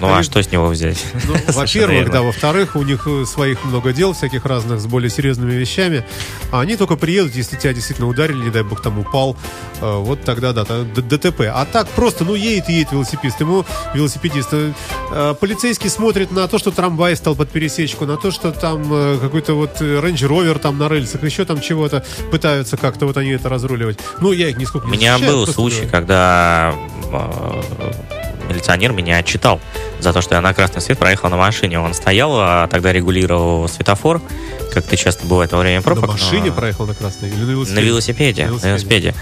Ну а что с него взять? Ну, во-первых, да, во-вторых, у них э, своих много дел, всяких разных, с более серьезными вещами. А они только приедут, если тебя действительно ударили, не дай бог, там упал. э, Вот тогда, да, ДТП. А так просто, ну, едет и едет велосипедист. Ему велосипедист. э, э, Полицейский смотрит на то, что трамвай стал под пересечку, на то, что там э, какой-то вот рейндж ровер там на рельсах, еще там чего-то пытаются как-то вот они это разруливать. Ну, я их нисколько У не меня защищаю, был случай, говорю. когда э, милиционер меня отчитал за то, что я на красный свет проехал на машине. Он стоял, а тогда регулировал светофор, как это часто бывает во время На пробок. машине но- проехал на красный или на велосипеде? На велосипеде. На На велосипеде. велосипеде.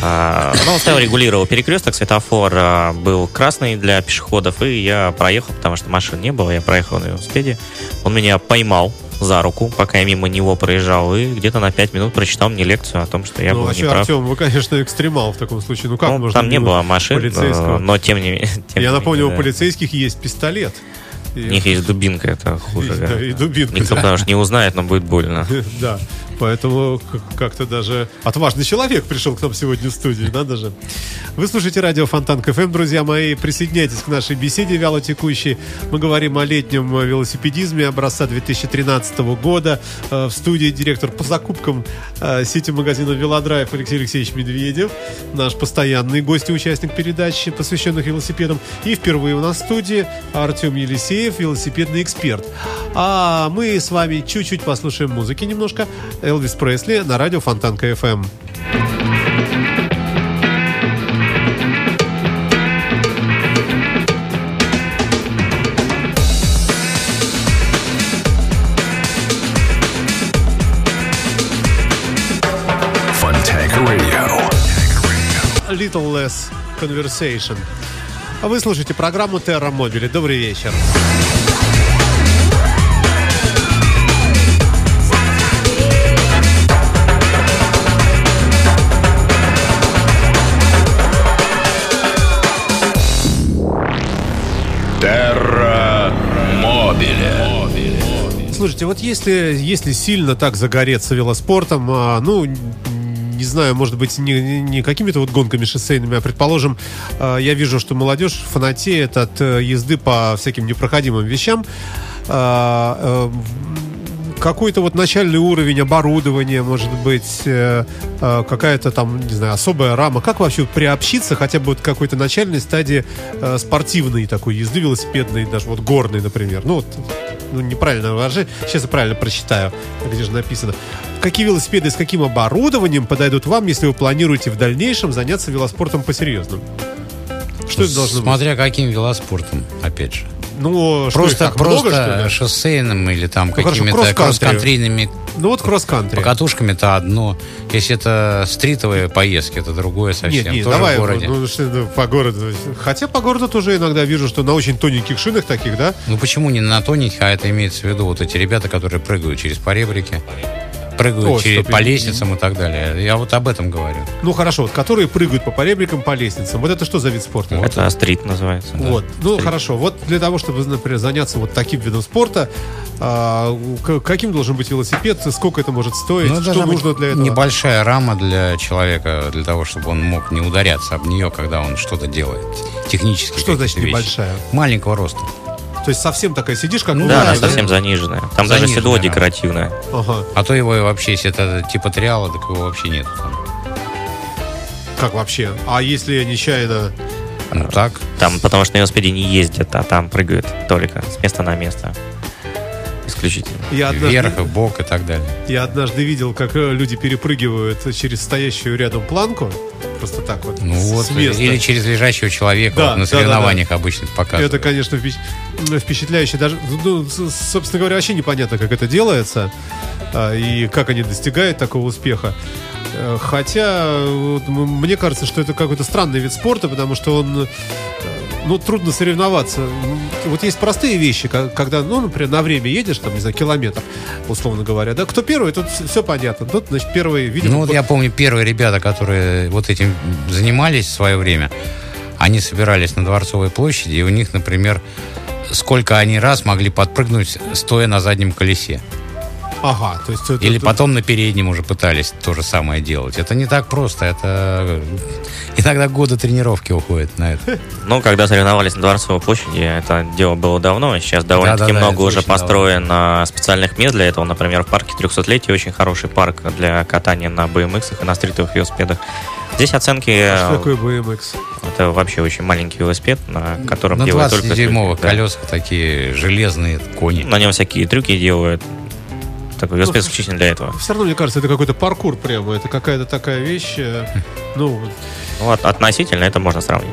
А, ну, он стоял, регулировал перекресток, светофор а, был красный для пешеходов, и я проехал, потому что машин не было, я проехал на велосипеде. Он меня поймал за руку, пока я мимо него проезжал, и где-то на 5 минут прочитал мне лекцию о том, что я ну, был вообще, неправ. Артем, вы, конечно, экстремал в таком случае. Ну, как Ну, можно там не было машин, полицейского? но тем не менее. Я напомню, менее, у да. полицейских есть пистолет. И- У них есть дубинка, это хуже. и- да. да, и дубинка. Никто, да. потому что не узнает, но будет больно. Да, поэтому как- как-то даже отважный человек пришел к нам сегодня в студию, надо же. Вы слушаете радио Фонтан КФМ, друзья мои. Присоединяйтесь к нашей беседе вялотекущей. Мы говорим о летнем велосипедизме образца 2013 года. Э, В студии директор по закупкам э, сети магазина «Велодрайв» Алексей Алексеевич Медведев, наш постоянный гость и участник передачи, посвященных велосипедам. И впервые у нас в студии Артем Елисеев, велосипедный эксперт. А мы с вами чуть-чуть послушаем музыки немножко. Элвис Пресли на радио Фонтан КФМ. Funtank Radio. Little Less Conversation. А вы слушаете программу Terra Mobile. Добрый вечер. Terra Слушайте, вот если, если сильно так загореться велоспортом, а, ну, не знаю, может быть, не, не какими-то вот гонками шоссейными, а, предположим, а, я вижу, что молодежь фанатеет от э, езды по всяким непроходимым вещам. Какой-то вот начальный уровень оборудования, может быть, э, э, какая-то там, не знаю, особая рама. Как вообще приобщиться хотя бы вот какой-то начальной стадии э, спортивной такой езды велосипедной, даже вот горной, например. Ну вот, ну неправильно выражение, сейчас я правильно прочитаю, где же написано. Какие велосипеды с каким оборудованием подойдут вам, если вы планируете в дальнейшем заняться велоспортом по-серьезному? Что это должно быть? Смотря каким велоспортом, опять же. Ну, что их Просто, много, просто что ли? шоссейным или там хорошо, какими-то кросс-контрийными Ну вот кросс-кантри. покатушками это одно. Если это стритовые поездки, это другое совсем. Нет, нет, Тоже давай, в городе. ну, что это по городу. Хотя по городу тоже иногда вижу, что на очень тоненьких шинах таких, да? Ну почему не на тоненьких, а это имеется в виду вот эти ребята, которые прыгают через поребрики, прыгают О, через, по лестницам и так далее. Я вот об этом говорю. Ну хорошо, вот которые прыгают по поребрикам, по лестницам. Вот это что за вид спорта? Это стрит называется. Вот. Ну хорошо. Вот для того, чтобы, например, заняться вот таким видом спорта, а, каким должен быть велосипед, сколько это может стоить, Ну, что нужно для этого? Небольшая рама для человека, для того, чтобы он мог не ударяться об нее, когда он что-то делает. Технически. Что значит вещи. небольшая? Маленького роста. То есть совсем такая сидишь, как Ну Да, она да, совсем заниженная. Там даже Заниженная, седло да. декоративное. Ага. А то его и вообще, если это типа триала, так его вообще нет. там. Как вообще? А если нечаянно... Ну так. Там, потому что на велосипеде не ездят, а там прыгают только с места на место. Исключительно. Я однажды, Вверх в бок и так далее. я однажды видел, как э, люди перепрыгивают через стоящую рядом планку. Просто так вот. Ну с вот, места. или через лежащего человека Да, вот на да, да, соревнованиях обычно показывают. Это, конечно, впечат- впечатляюще. Даже, ну, с- собственно говоря, вообще непонятно, как это делается а, и как они достигают такого успеха. Э, Хотя, вот, мне кажется, что это какой-то странный вид спорта, потому что он, э, ну, трудно соревноваться. М, Вот есть простые вещи, когда, ну, например, на время едешь, там, не знаю, километр, условно говоря, да, кто первый, тут все понятно. Тут, значит, первый видит... Ну вот я помню, первые ребята, которые вот этим занимались в свое время, они собирались на Дворцовой площади, и у них, например, сколько они раз могли подпрыгнуть, стоя на заднем колесе. Ага, то есть... это- Или это- потом на переднем уже пытались то же самое делать. Это не так просто, это иногда годы тренировки уходят на это. Ну, когда соревновались на Дворцовой площади, это дело было давно. Сейчас довольно-таки Да-да-да, много это уже построено специальных мест для этого. Например, в парке 300-летия очень хороший парк для катания на BMX и на стритовых велосипедах. Здесь оценки... Что э, такое BMX? Это вообще очень маленький велосипед, на котором На делают только... 20-дюймовых трюки, да. колесах такие железные кони. На нем всякие трюки делают. Такой велосипед исключительно для этого. Все равно, мне кажется, это какой-то паркур прямо. Это какая-то такая вещь, э, ну, Ну, от- относительно это можно сравнить.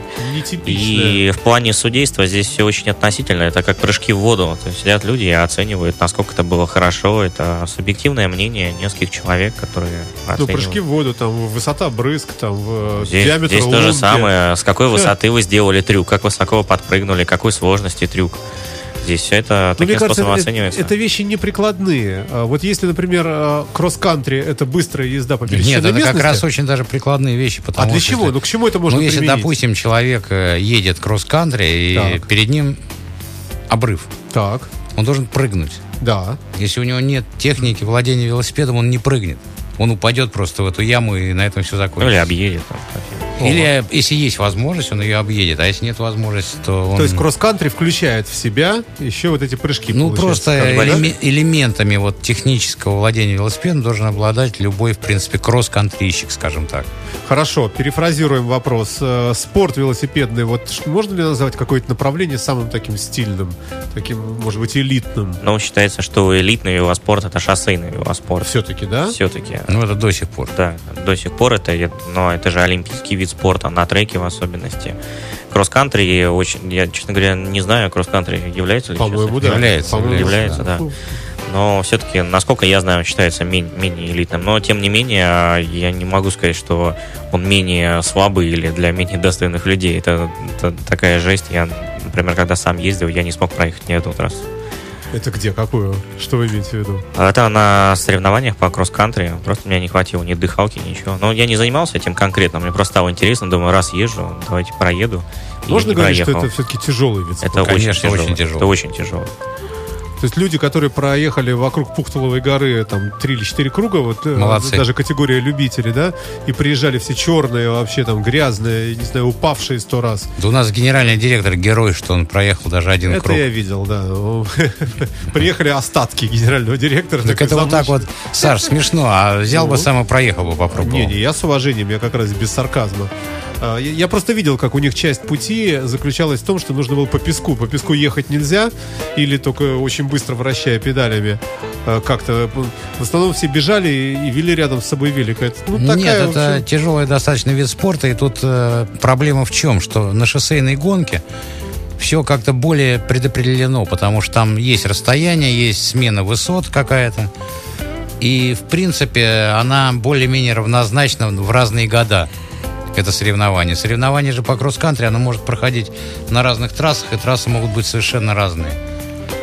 И в плане судейства здесь все очень относительно. Это как прыжки в воду. То есть сидят люди и оценивают, насколько это было хорошо. Это субъективное мнение нескольких человек, которые Ну, оценивают. прыжки в воду, там, высота брызг, там, в- Здесь, диаметр здесь то же лунки. самое. С какой высоты вы сделали трюк, как высоко вы подпрыгнули, какой сложности трюк. Здесь все это Ну, мне кажется, способом это, оценивается. это вещи неприкладные. А Вот если, например, э, кросс-кантри это быстрая езда по пересеченной Нет, это как раз очень даже прикладные вещи. А Потому для что чего? Ну, к чему это можно Ну, если, применить? допустим, человек э, едет кросс-кантри, и Так. перед ним обрыв, Так, он должен прыгнуть. да. Если у него нет техники владения велосипедом, он не прыгнет. Он упадет просто в эту яму, и на этом все Ну, закончится. или объедет. Или, если есть возможность, он ее объедет. А если нет возможности, то он... То есть кросс-кантри включает в себя еще вот эти прыжки. Ну, просто элеме- элементами вот технического владения велосипедом должен обладать любой, в принципе, кросс-кантрийщик, скажем так. Хорошо, перефразируем вопрос. Э, Спорт велосипедный, вот можно ли назвать какое-то направление самым таким стильным, таким, может быть, элитным? Ну, считается, что элитный велоспорт это шоссейный велоспорт. Все-таки, да? Все-таки. Ну, это до сих пор. Да, до сих пор это, но это же олимпийский вид спорта, на треке в особенности. Кросс-кантри, очень, я, честно говоря, не знаю, кросс-кантри является ли По-моему, да. Является, По-моему, является, да. Ну, Но все-таки, насколько я знаю, считается мен- менее элитным. Но, тем не менее, я не могу сказать, что он менее слабый или для менее достойных людей. Это, это такая жесть. Я, например, когда сам ездил, я не смог проехать ни одну трассу. Это где? Какую? Что вы имеете в виду? Это на соревнованиях по кросс-кантри. Просто мне не хватило ни дыхалки, ничего. Но я не занимался этим конкретно. Мне просто стало интересно. Думаю, раз езжу, давайте проеду. Можно говорить, что проехал. это все-таки тяжелый вид Это спорта? очень Конечно, тяжело. очень тяжело. Это очень тяжело. То есть люди, которые проехали вокруг Пухтуловой горы там три или четыре круга, вот э, Молодцы. даже категория любителей, да, и приезжали все черные, вообще там грязные, не знаю, упавшие сто раз. Да у нас генеральный директор герой, что он проехал даже один Это круг. я видел, да. Приехали остатки генерального директора. Так это вот так вот, Саш, смешно. А взял бы сам и проехал бы, попробовал. Не, не, я с уважением, я как раз без сарказма. А, Я, просто видел, как у них часть пути заключалась в том, что нужно было по песку. По песку ехать нельзя, или только очень быстро вращая педалями. а, Как-то в основном все бежали и, вели рядом с собой велик. Это, ну, такая, Нет, это общем, тяжелый достаточно вид спорта, и тут э, проблема в чем? Что на шоссейной гонке все как-то более предопределено, потому что там есть расстояние, есть смена высот какая-то. И, в принципе, она более-менее равнозначна в разные года. Это соревнование. Соревнование же по кросс-кантри, оно может проходить на разных трассах, и трассы могут быть совершенно разные.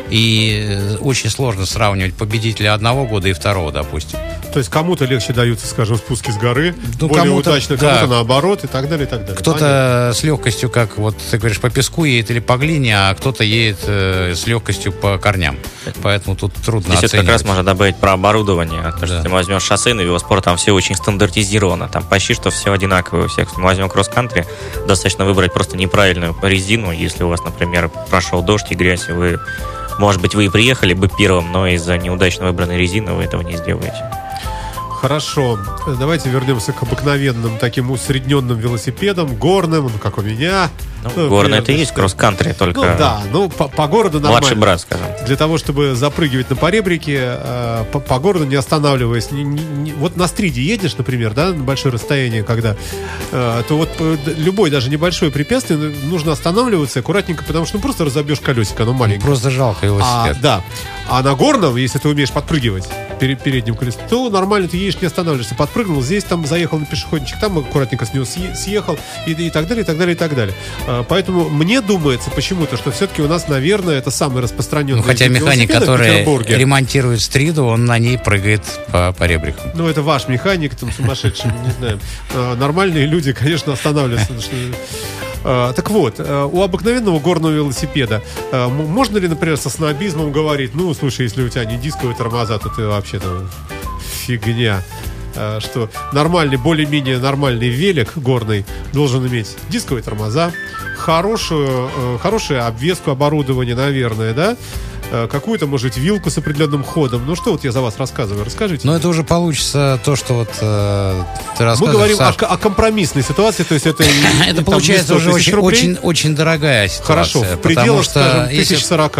И э, очень сложно сравнивать победителя одного года и второго, допустим. То есть кому-то легче даются, скажем, спуски с горы, Ну, более кому-то, удачно, да. кому-то наоборот, и так далее, и так далее. Понятно. Кто-то с легкостью, как вот ты говоришь, по песку едет или по глине, а кто-то едет э, с легкостью по корням. Поэтому тут трудно Здесь вот как оценивать. раз можно добавить про оборудование. То, что Да. если мы возьмем шоссейный велоспорт, там все очень стандартизировано. Там почти что все одинаковые у всех. Если мы возьмем кросс-кантри, достаточно выбрать просто неправильную резину. Если у вас, например, прошел дождь и грязь, и вы, может быть, вы и приехали бы первым, но из-за неудачно выбранной резины вы этого не сделаете. Хорошо, давайте вернемся к обыкновенным таким усредненным велосипедам, горным, ну, как у меня. Ну, горный это и есть кросс-кантри, только Ну да, ну по, по городу нормально. младший брат, скажем. Для того, чтобы запрыгивать на поребрике, э, по, по городу не останавливаясь. Не- не- не- вот на стриде едешь, например, да, на большое расстояние, когда, э, то вот э, любое даже небольшое препятствие ну, нужно останавливаться аккуратненько, потому что ну, просто разобьешь колесико, оно маленькое. Просто жалко А, велосипед. да. А на горном, если ты умеешь подпрыгивать перед передним колесом, то нормально ты едешь, не останавливаешься. Подпрыгнул, здесь там заехал на пешеходничек, там аккуратненько с него съе- съехал и, и так далее, и так далее, и так далее. А, Поэтому мне думается почему-то, что все-таки у нас, наверное, это самый распространенный Ну, хотя механик, который ремонтирует стриду, он на ней прыгает по, по ребрикам. Ну, это ваш механик, там, сумасшедший, не знаю. А, Нормальные люди, конечно, останавливаются. а, Так вот, а, у обыкновенного горного велосипеда м- можно ли, например, со снобизмом говорить, ну, слушай, если у тебя не дисковые тормоза, то ты вообще там фигня. А, Что нормальный, более-менее нормальный велик горный должен иметь дисковые тормоза, хорошую, э, хорошую обвеску оборудования, наверное, да? Э, Какую-то, может, вилку с определенным ходом. Ну что вот я за вас рассказываю, расскажите. Но это уже получится то, что вот э, ты Мы рассказываешь, говорим о, Саш. о компромиссной ситуации, то есть это... Это получается не 100 уже очень, очень, очень дорогая ситуация. Хорошо, в пределах, скажем, если- 1040.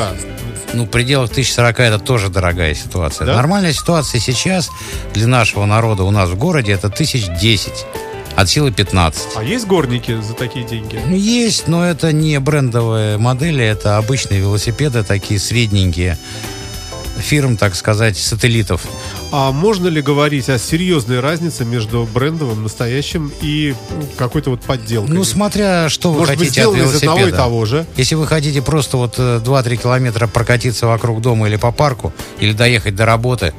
Ну, в пределах 1040 это тоже дорогая ситуация. Да? Нормальная ситуация сейчас для нашего народа у нас в городе это 1010. От силы 15. А есть горники за такие деньги? Ну, Есть, но это не брендовые модели, это обычные велосипеды, такие средненькие фирм, так сказать, сателлитов. А можно ли говорить о серьезной разнице между брендовым, настоящим и какой-то вот подделкой? Ну, смотря что вы Может быть, хотите от сделано из велосипеда. одного и того же. Если вы хотите просто вот э, 2-3 километра прокатиться вокруг дома или по парку, или доехать до работы,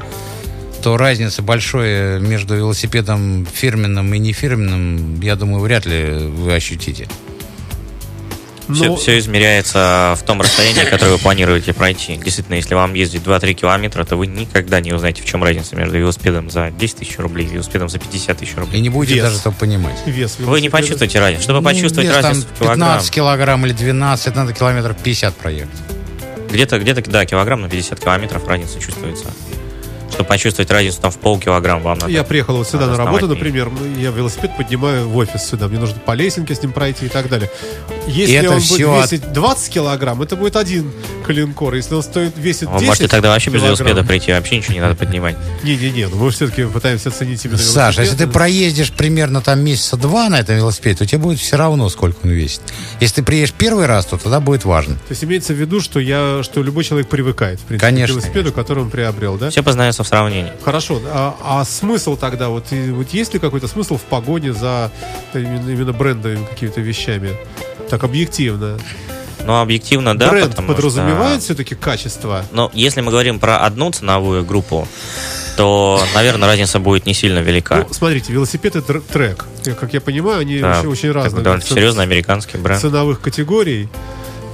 то разницы большой между велосипедом фирменным и нефирменным, я думаю, вряд ли вы ощутите. Но- Все, измеряется в том расстоянии, которое вы планируете пройти. Действительно, если вам ездить 2-3 километра, то вы никогда не узнаете, в чем разница между велосипедом за 10 тысяч рублей и велосипедом за 50 тысяч И рублей. не будете Вес. даже этого понимать. Вес Вы не почувствуете разницу. Чтобы Ну, почувствовать вес там разницу в килограмм, 15 килограмм или 12, надо километров 50 проехать. где-то, где-то, да, килограмм на 50 километров разница чувствуется. Чтобы почувствовать разницу там в полкилограмма, вам надо. Я приехал вот сюда на работу, и- например, я велосипед поднимаю в офис сюда, мне нужно по лесенке с ним пройти и так далее. Если это он всё будет от- весить 20 килограмм, это будет один коленкор. Если он стоит, весит Вы 10 можете тогда вообще без килограмм- велосипеда прийти, вообще ничего не надо поднимать. Не-не-не, ну мы все-таки пытаемся оценить именно Саша, если ты проездишь примерно там месяца два на этом велосипеде, то тебе будет все равно, сколько он весит. Если ты приедешь первый раз, то тогда будет важно. То есть имеется в виду, что я, что любой человек привыкает, в принципе, Конечно, к велосипеду, который он приобрел, да? Все познается в сравнении. Хорошо, а, а смысл тогда, вот, и- вот есть ли какой-то смысл в погоне за именно, именно брендовыми какими-то вещами? Так объективно. Но объективно, да, Бренд подразумевает что... все-таки качество. Но если мы говорим про одну ценовую группу, то, наверное, разница будет не сильно велика. Ну, смотрите, велосипед это тр- трек. Как я понимаю, они Да, очень, очень разные. довольно серьезный американский бренд. ценовых категорий.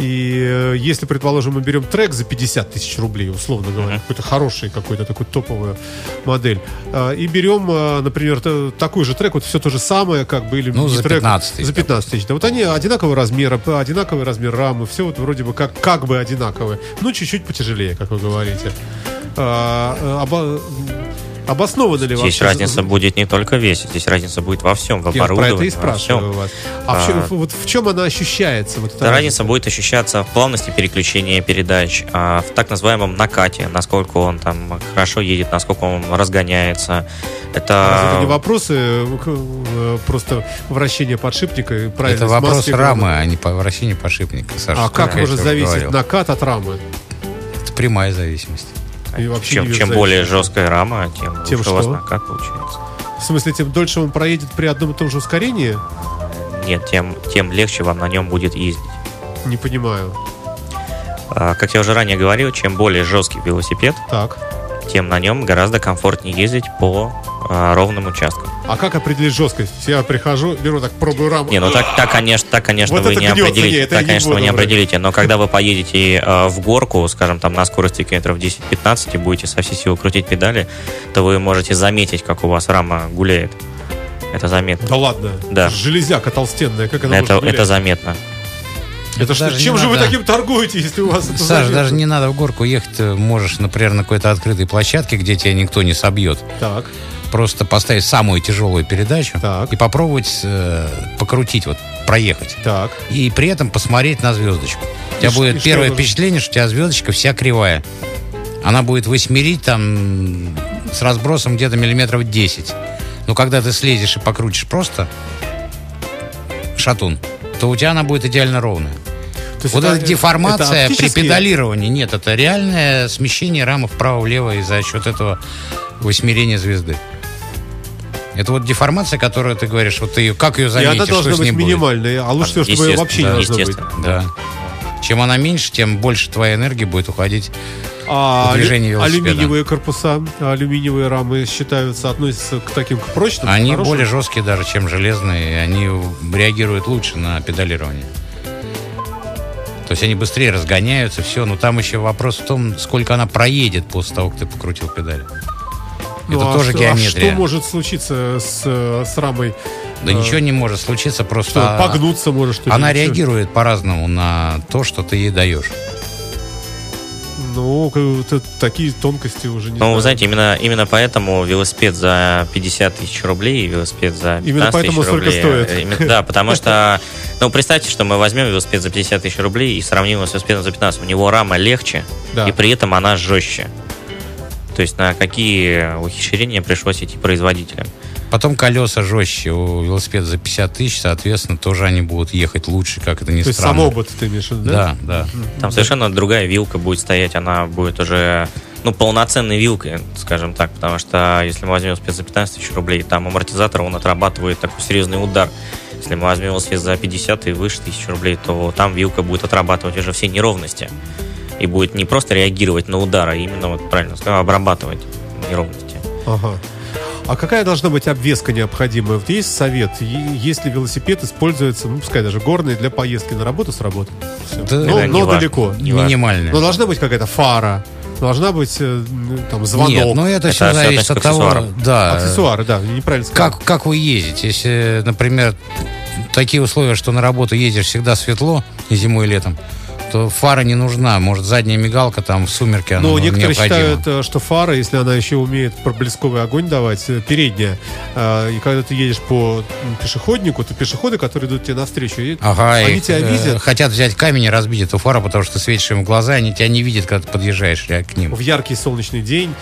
И э, если, предположим, мы берем трек за 50 тысяч рублей, условно говоря, какой-то хороший, какой-то такой топовую модель, э, и берем, э, например, такой же трек, вот все то же самое, как бы, или Ну, за трек, 15 тысяч, За 15 тысяч. Да вот они одинакового размера, одинаковый размер рамы, все вот вроде бы как, как бы одинаковые. Ну, чуть-чуть потяжелее, как вы говорите. А, э, оба- обосновано ли Здесь разница будет не только в весе, здесь разница будет во всем, в Я про оборудовании, это и спрашиваю вас. А, в чё- А. вот в чем она ощущается? Вот эта Да, разница будет ощущаться в плавности переключения передач, а, в так называемом накате, насколько он там хорошо едет, насколько он разгоняется. Это не Это вопросы э, э, просто вращения подшипника и правильно Это вопрос рамы, а не по вращению подшипника, Саша. А как может тебе зависеть говорил? накат от рамы? Это прямая зависимость. И вообще чем, чем более жесткая рама, тем, Тем лучше у вас что? накат получается. В смысле, тем дольше он проедет при одном и том же ускорении? Нет, тем, тем легче вам на нем будет ездить. Не понимаю. А, Как я уже ранее говорил, чем более жесткий велосипед, Так. Тем на нем гораздо комфортнее ездить по а, ровным участкам. А как определить жесткость? Я прихожу, беру так, пробую раму. Не, ну так, так конечно, так, конечно, Вот вы не гнется, определите. не, это я так, не конечно, вы не вроде. определите. Но когда вы поедете э, в горку, скажем, там на скорости километров 10-15 и будете со всей силы крутить педали, то вы можете заметить, как у вас рама гуляет. Это заметно. Да ладно. Да. Железяка толстенная, как она Это, это заметно. Это что, даже не чем же вы надо. таким торгуете, если у вас это Саш, заметно? даже не надо в горку ехать. Ты можешь, например, на какой-то открытой площадке, где тебя никто не собьет, Так, просто поставить самую тяжелую передачу Так. и попробовать э, покрутить, вот проехать. так. И при этом посмотреть на звездочку. У тебя и будет что первое нужно? впечатление, что у тебя звездочка вся кривая. Она будет восьмерить там с разбросом где-то миллиметров 10. Но когда ты слезешь и покрутишь просто шатун, то у тебя она будет идеально ровная. То есть Вот это- эта деформация это при педалировании, нет, это реальное смещение рамы вправо-влево и за счет этого восьмерения звезды. Это вот деформация, которую ты говоришь, вот ты ее, как ее И заметишь, она что должна с быть ней будет? минимальной, а лучше всего, чтобы ее вообще не Естественно, должно быть. Да. Чем она меньше, тем больше твоя энергии будет уходить. А движение велосипеда. алюминиевые корпуса, алюминиевые рамы считаются, относятся к таким к прочным? к Они хорошим? более жесткие даже, чем железные, и они реагируют лучше на педалирование. То есть они быстрее разгоняются, все, но там еще вопрос в том, сколько она проедет после того, как ты покрутил педаль. Ну, Это а тоже что- А геометрия. что может случиться с, э, с рамой? Да Э, ничего не может случиться, просто Что, а- погнуться может? что ли? она реагирует по-разному на то, что ты ей даешь. Ну, будто такие тонкости уже не Ну, знаю. вы знаете, именно, именно поэтому велосипед за 50 тысяч рублей и велосипед за 15 Именно поэтому тысяч столько стоит. э, именно- да, потому что, ну, представьте, что мы возьмем велосипед за 50 тысяч рублей и сравним его с велосипедом за 15. У него рама легче, Да. и при этом она жестче. То есть на какие ухищрения пришлось идти производителям. Потом колеса жестче. У велосипеда за 50 тысяч, соответственно, тоже они будут ехать лучше, как это ни То есть странно. сам обод ты имеешь в виду, Да, да. Там совершенно другая вилка будет стоять, она будет уже ну, полноценной вилкой, скажем так, потому что если мы возьмем велосипед за 15 тысяч рублей, там амортизатор, он отрабатывает такой серьезный удар. Если мы возьмем велосипед за 50 и выше тысяч рублей, то там вилка будет отрабатывать уже все неровности. И будет не просто реагировать на удар, а именно, вот правильно сказал, обрабатывать неровности. Ага. А какая должна быть обвеска необходимая? Вот есть совет, если велосипед используется, ну, пускай даже горный, для поездки на работу с работы? Всё. Да, но но не важно. далеко. Не. Минимальная. Но должна быть какая-то фара, должна быть э, там звонок. Нет, ну это, Это все зависит от того, да, Аксессуары, да, неправильно сказал. как, как вы ездите. Если, например, такие условия, что на работу ездишь всегда светло, и зимой, и летом, то фара не нужна. Может, задняя мигалка там в сумерке, она Но некоторые необходима. считают, э, что фара, если она еще умеет проблесковый огонь давать, э, передняя, э, и когда ты едешь по пешеходнику, то пешеходы, которые идут тебе навстречу, Ага, они тебя э, видят хотят взять камень и разбить эту фару, потому что ты светишь им в глаза, они тебя не видят, когда ты подъезжаешь к ним. в яркий солнечный день,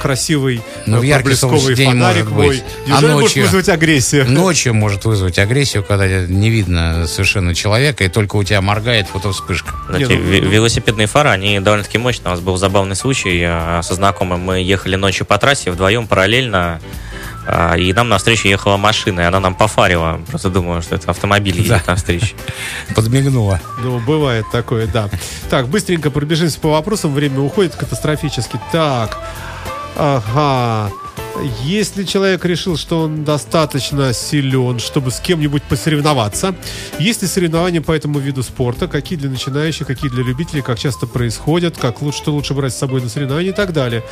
красивый Ну, в яркий проблесковый солнечный день фонарик может мой. быть. Неужели А может ночью? вызвать агрессию? Ночью может вызвать агрессию, когда не видно совершенно человека, и только у тебя моргает фотовспышка. Не, ну, ве- велосипедные фары, они довольно-таки мощные. У нас был забавный случай э, со знакомым. Мы ехали ночью по трассе вдвоем параллельно, э, и нам навстречу ехала машина, и она нам пофарила. Просто думала, что это автомобиль едет Да. навстречу. Подмигнула. Ну, бывает такое, да. Так, быстренько пробежимся по вопросам. Время уходит катастрофически. Так, ага. Если человек решил, что он достаточно силен, чтобы с кем-нибудь посоревноваться, есть ли соревнования по этому виду спорта, какие для начинающих, какие для любителей, как часто происходят, как лучше, что лучше брать с собой на соревнования и так далее.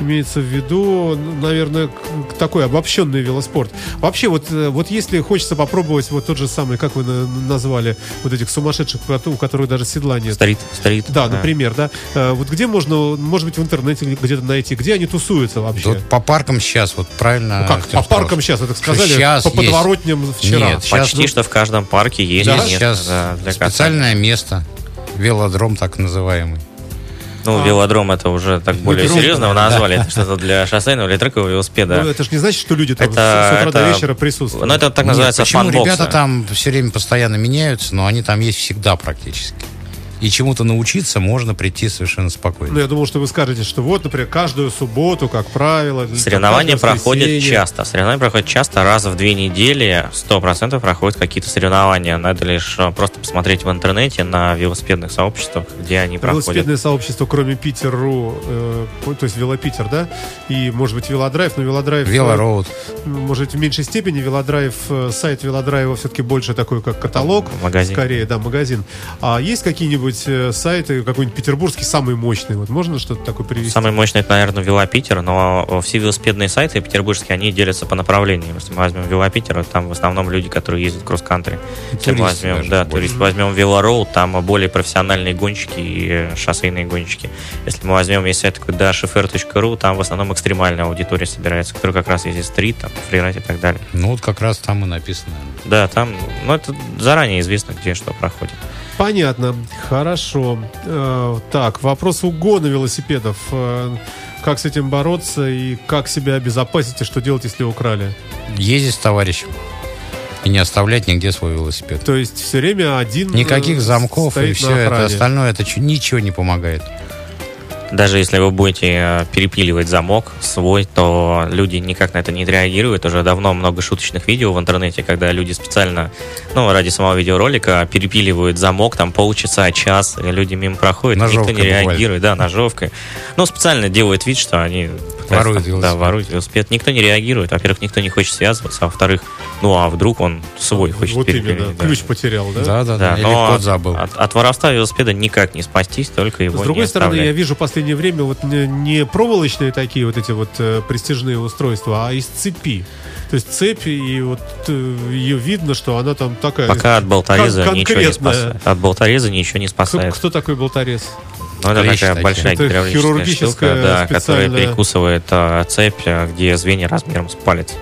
Имеется в виду, ну, наверное, такой обобщенный велоспорт. Вообще, вот, э, вот если хочется попробовать вот тот же самый, как вы на- назвали, вот этих сумасшедших, у которых даже седла нет. Стрит, стрит. Да, например, да. Э, Вот где можно, может быть, в интернете где-то найти, где они тусуются вообще? Вот по паркам сейчас, вот правильно. Ну как, Артем по паркам сказал, сейчас, вы так что сказали, щас по есть. подворотням вчера. Нет, щас, Почти ну, что в каждом парке есть Да? место Сейчас да, для катания. специальное место. Велодром так называемый. Ну, А. велодром это уже так более Велодром, серьезно да. назвали. Это что-то для шоссейного или трекового велосипеда. Ну, это же не значит, что люди там Это- с утра до это- вечера присутствуют. Ну, это так Нет, называется почему фанбоксы. ребята там все время постоянно меняются, но они там есть всегда практически. И чему-то научиться можно прийти совершенно спокойно. Ну, я думал, что вы скажете, что вот, например, каждую субботу, как правило... Соревнования проходят часто. Соревнования проходят часто, раз в две недели, сто процентов проходят какие-то соревнования. Надо лишь э, просто посмотреть в интернете на велосипедных сообществах, где они проходят. Велосипедное сообщество, кроме Питер.ру, э, то есть Велопитер, да? И, может быть, Велодрайв, но Велодрайв... э, Велороуд. Может быть, в меньшей степени Велодрайв, э, сайт Велодрайва все-таки больше такой, как каталог. Магазин. Скорее, да, магазин. А есть какие-нибудь э, сайты, какой-нибудь петербургский, самый мощный? Вот можно что-то такое привести? Самый мощный, это, наверное, Велопитер, но все велосипедные сайты петербургские, они делятся по направлениям. Если мы возьмем Велопитер, там в основном люди, которые ездят кросс-кантри. Если мы возьмем, даже да, больше. турист, возьмем Велороуд, там более профессиональные гонщики и э, шоссейные гонщики. Если мы возьмем, есть сайт такой dashfr.ru, там в основном экстремальная аудитория собирается, которая как раз ездит стрит, там, фрирайд и так далее. Ну вот как раз там и написано. Да, там, ну, это заранее известно, где что проходит. Понятно, хорошо. Э, так, вопрос угона велосипедов. Э, как с этим бороться и как себя обезопасить и что делать, если украли? Ездить с товарищем. И не оставлять нигде свой велосипед. То есть все время один... Никаких э, замков и все это остальное, это ничего не помогает. Даже если вы будете э, перепиливать замок свой, то люди никак на это не реагируют. Уже давно много шуточных видео в интернете, когда люди специально, ну, ради самого видеоролика перепиливают замок, там полчаса, час, и люди мимо проходят, Ножовкой никто не буквально. реагирует, да, ножовкой. Ну, специально делают вид, что они Воруют велосипед. Да, воруют велосипед. Никто не реагирует. Во-первых, никто не хочет связываться, а во-вторых, ну, а вдруг он свой хочет Вот перепилить, именно, да. ключ потерял, да? Да, да, да. Да, Или но код забыл. От, от воровства велосипеда никак не спастись, только его С не другой стороны, я вижу в последнее время вот не, не проволочные такие вот эти вот э, престижные устройства, а из цепи. То есть цепь, и вот э, ее видно, что она там такая... Пока от болтореза кон- ничего не спасает. От болтореза ничего не Кто, спасает. кто такой болторез? Ну, это Клещи такая большая Это гидравлическая хирургическая штука, да, которая перекусывает а, цепь, а, где звенья размером с палец.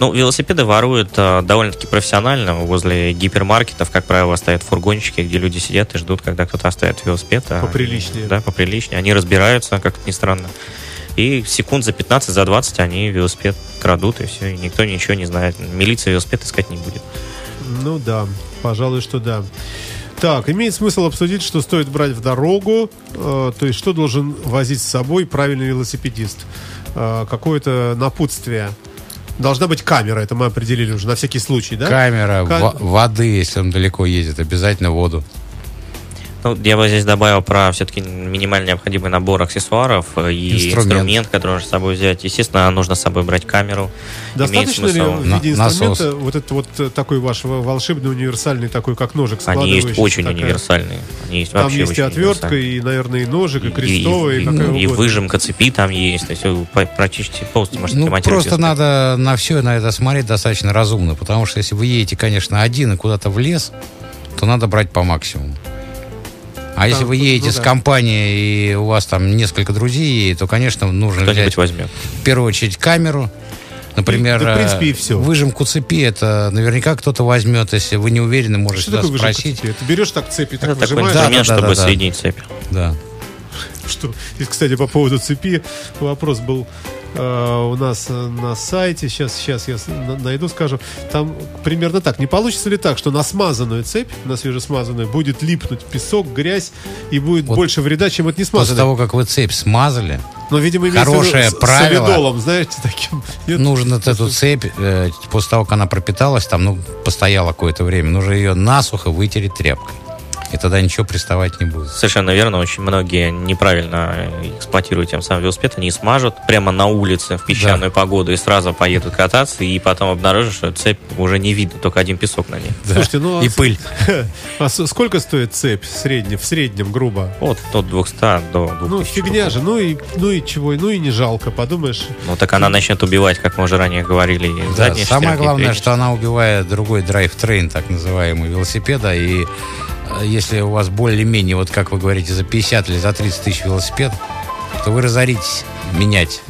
Ну, велосипеды воруют а, довольно-таки профессионально. Возле гипермаркетов, как правило, стоят фургончики, где люди сидят и ждут, когда кто-то оставит велосипед. а Поприличнее. Да, поприличнее. Они разбираются, как ни странно. И секунд за 15, за 20 они велосипед крадут, и все, и никто ничего не знает. Милиция велосипед искать не будет. Ну да, пожалуй, что да. Так, имеет смысл обсудить, что стоит брать в дорогу, э, то есть что должен возить с собой правильный велосипедист. Э, какое-то напутствие. Должна быть камера, это мы определили уже на всякий случай, да? Камера, Ка- во- воды, если он далеко ездит, обязательно воду. Ну, я бы здесь добавил про все-таки минимально необходимый набор аксессуаров э, и Инструмент. инструмент, который нужно с собой взять. Естественно, нужно с собой брать камеру. Достаточно ли в виде насос. инструмента вот этот вот э, такой ваш волшебный универсальный такой, как ножик Они есть очень такая? универсальные. Они есть Там есть и отвертка, и, наверное, и ножик, и И- крестовый, и, и, какая и угодно. выжимка цепи там есть. То есть по- практически полностью можете Ну, просто надо на все на это смотреть достаточно разумно, потому что если вы едете, конечно, один и куда-то в лес, то надо брать по максимуму. А если вы ну едете с да. компанией, и у вас там несколько друзей, едет, то, конечно, нужно Кто-нибудь взять возьмет. в первую очередь камеру. Например, да, в принципе, и всё. выжимку цепи, это наверняка кто-то возьмет, если вы не уверены, можете Что такое спросить. цепи? Ты берешь так цепи, так Это такой выжимаешь, Да, инструмент, да, да, чтобы да, да. соединить цепь. Да. Что, и, кстати, по поводу цепи, вопрос был у нас э, на сайте, сейчас, сейчас я с- на- найду, скажу, там примерно так, не получится ли так, что на смазанную цепь, на свежесмазанную, будет липнуть песок, грязь, и будет Вот больше вреда, чем от После несмазанной? того, как вы цепь смазали, Но, видимо, хорошее с- правило. солидолом, знаете, таким. Нет? нужно вот эту цепь, э, после того, как она пропиталась, там, ну, постояла какое-то время, нужно ее насухо вытереть тряпкой. И тогда ничего приставать не будет. Совершенно верно. Очень многие неправильно эксплуатируют тем самым велосипед. Они смажут прямо на улице в песчаную погоду и сразу поедут кататься, и потом обнаружат, что цепь уже не видно, только один песок на ней. Да. Слушайте, ну, а и с- пыль. А сколько стоит цепь в среднем, в среднем, грубо? От, от 200 до 2000 Ну, фигня же, ну и, ну и чего, ну и не жалко, подумаешь. Ну, так она начнет убивать, как мы уже ранее говорили. Да, самое главное, что она убивает другой drivetrain, так называемый, велосипеда. И э, если у вас более-менее, вот как вы говорите, за 50 или за 30 тысяч велосипед, то вы разоритесь менять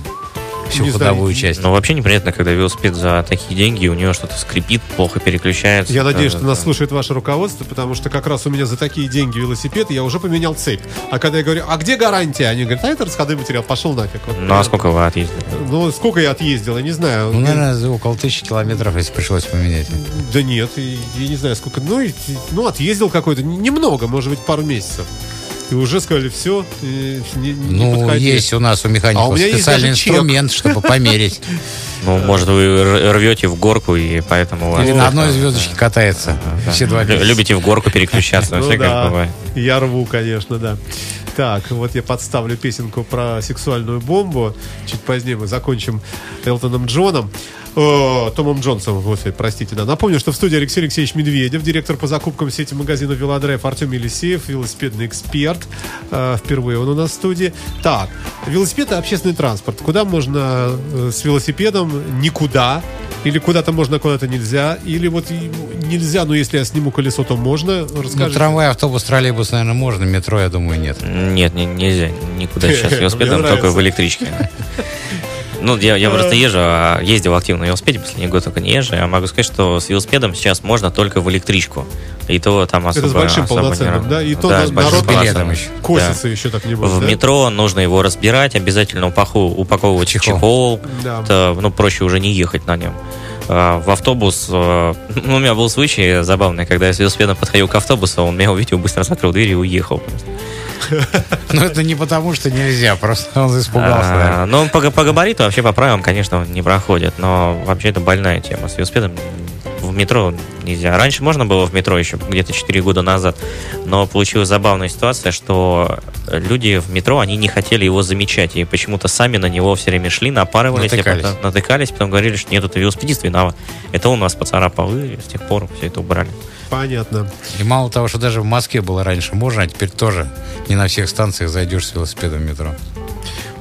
всю Не знаю, ходовую часть. Ну, вообще неприятно, когда велосипед за такие деньги, у него что-то скрипит, плохо переключается. Я надеюсь, что нас слушает ваше руководство, потому что как раз у меня за такие деньги велосипед, я уже поменял цепь. А когда я говорю, а где гарантия? Они говорят, а это расходной материал, пошел нафиг. Вот, Ну, а сколько вы отъездили? Ну, сколько я отъездил, я не знаю. Ну, наверное, около тысячи километров, если пришлось поменять. Да нет, я не знаю, сколько. Ну, ну отъездил какой-то, немного, может быть, пару месяцев. И уже сказали, все, не, не Ну, подходи. есть у нас у механиков А у меня есть специальный даже чек. инструмент, чтобы померить. Ну, может, вы рвете в горку, и поэтому. Или на одной звездочке катается. Все два. Любите в горку переключаться, Ну все как бывает. я рву, конечно, да. Так, вот я подставлю песенку про сексуальную бомбу. Чуть позднее мы закончим Элтоном Джоном. Томом Джонсом, простите, да. Напомню, что в студии Алексей Алексеевич Медведев, директор по закупкам сети магазинов Велодрайв Артем Елисеев, велосипедный эксперт. Э, впервые он у нас в студии. Так, велосипед и общественный транспорт. Куда можно э, с велосипедом? Никуда. Или куда-то можно, куда-то нельзя. Или вот нельзя, но если я сниму колесо, то можно. Ну, Расскажите. трамвай, автобус, троллейбус, наверное, можно. Метро, я думаю, нет. Нет, не- нельзя никуда сейчас велосипедом, только в электричке. Ну, я, я просто езжу, а ездил активно на велосипеде, последний год только не езжу. Я могу сказать, что с велосипедом сейчас можно только в электричку. И то там особо... Это с большим особо не полноценным, рад- да? И то да, на- с большим народ билетом еще. Косится еще так не будет. В да? метро нужно его разбирать, обязательно упаку- упаковывать в Чехол. чехол. Да. Это, ну, проще уже не ехать на нем. А, В автобус, э, ну, у меня был случай забавный, когда я с велосипедом подходил к автобусу, он меня увидел, быстро закрыл дверь и уехал. Но это не потому, что нельзя, просто он испугался. А. Ну, по, по габариту вообще по правилам, конечно, он не проходит, но вообще это больная тема. С велосипедом в метро нельзя. Раньше можно было в метро еще где-то 4 года назад, но получилась забавная ситуация, что люди в метро, они не хотели его замечать, и почему-то сами на него все время шли, напарывались, Натыкались. потом- натыкались, потом говорили, что нет, это велосипедист виноват. Это он нас поцарапал, и с тех пор все это убрали. Понятно. И мало того, что даже в Москве было раньше можно, а теперь тоже не на всех станциях зайдешь с велосипедом в метро.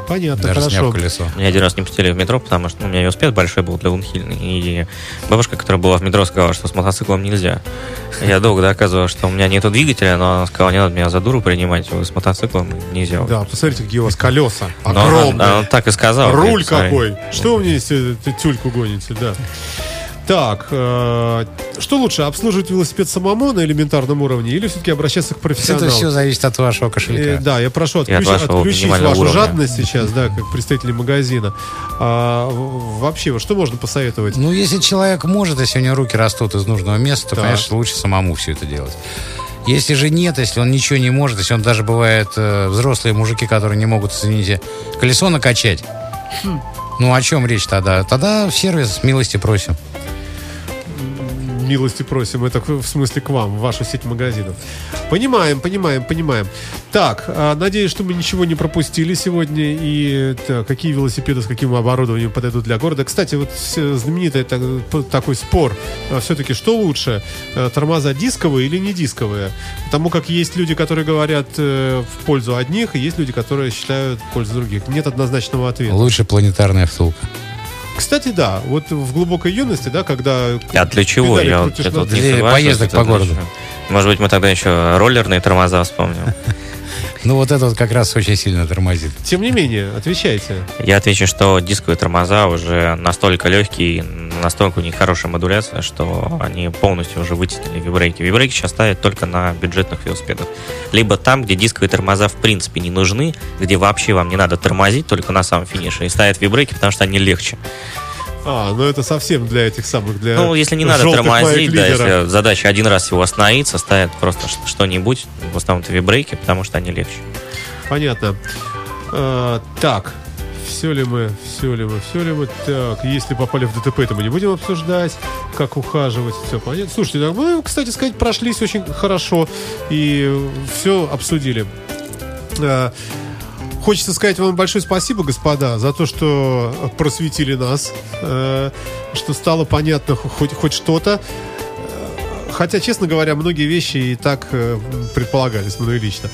Понятно, Даже хорошо. сняв колесо. Меня один раз не пустили в метро, потому что ну, у меня велосипед большой был для Лунхильный. И бабушка, которая была в метро, сказала, что с мотоциклом нельзя. Я долго доказывал, что у меня нету двигателя, но она сказала, не надо меня за дуру принимать, вы с мотоциклом нельзя. Да, посмотрите, какие у вас колеса. Но она- Огромные. она так и сказала. Руль говорит, какой. Что вы мне тюльку гоните, да. Так, э, что лучше, обслуживать велосипед самому на элементарном уровне или все-таки обращаться к Это профессионалу? все зависит от вашего Э, кошелька. да, я прошу И от отключ- вашего отключить вашу уровня. жадность сейчас, да, как представители магазина. А, вообще, что можно посоветовать? Ну, если человек может, если у него руки растут из нужного места, то, Так. конечно, лучше самому все это делать. Если же нет, если он ничего не может, если он даже бывает э, взрослые мужики, которые не могут, извините, колесо накачать, Хм. Ну о чем речь тогда? Тогда сервис милости просим. Милости просим, это в смысле к вам, в вашу сеть магазинов. Понимаем, понимаем, понимаем. Так, а, надеюсь, что мы ничего не пропустили сегодня. И так, какие велосипеды с каким оборудованием подойдут для города. Кстати, вот знаменитый такой спор. Все-таки что лучше? э, Тормоза дисковые или не дисковые? Потому как есть люди, которые говорят э, в пользу одних, и есть люди, которые считают в пользу других. Нет однозначного ответа. Лучше планетарная втулка. Кстати, да, вот в глубокой юности, да, когда... А для чего? Я вот Для поездок по городу. Может быть, мы тогда еще роллерные тормоза вспомним. Ну, вот это вот как раз очень сильно тормозит. Тем не менее, отвечайте. Я отвечу, что дисковые тормоза уже настолько легкие, настолько у них хорошая модуляция, что они полностью уже вытеснили вибрейки. Вибрейки сейчас ставят только на бюджетных велосипедах. Либо там, где дисковые тормоза в принципе не нужны, где вообще вам не надо тормозить только на самом финише, и ставят вибрейки, потому что они легче. А, ну это совсем для этих самых, для Ну, если не надо тормозить, да, если задача один раз всего остановиться, ставят просто что-нибудь, в основном это вибрейки, потому что они легче. Понятно. Э, так, все ли мы, все ли мы, все ли мы. Так, если попали в ДТП, то мы не будем обсуждать, как ухаживать, все понятно. Слушайте, да, мы, кстати сказать, прошлись очень хорошо и все обсудили. Хочется сказать вам большое спасибо, господа, за то, что просветили нас, э, что стало понятно хоть, хоть что-то. Э, Хотя, честно говоря, многие вещи и так э, предполагались мной лично.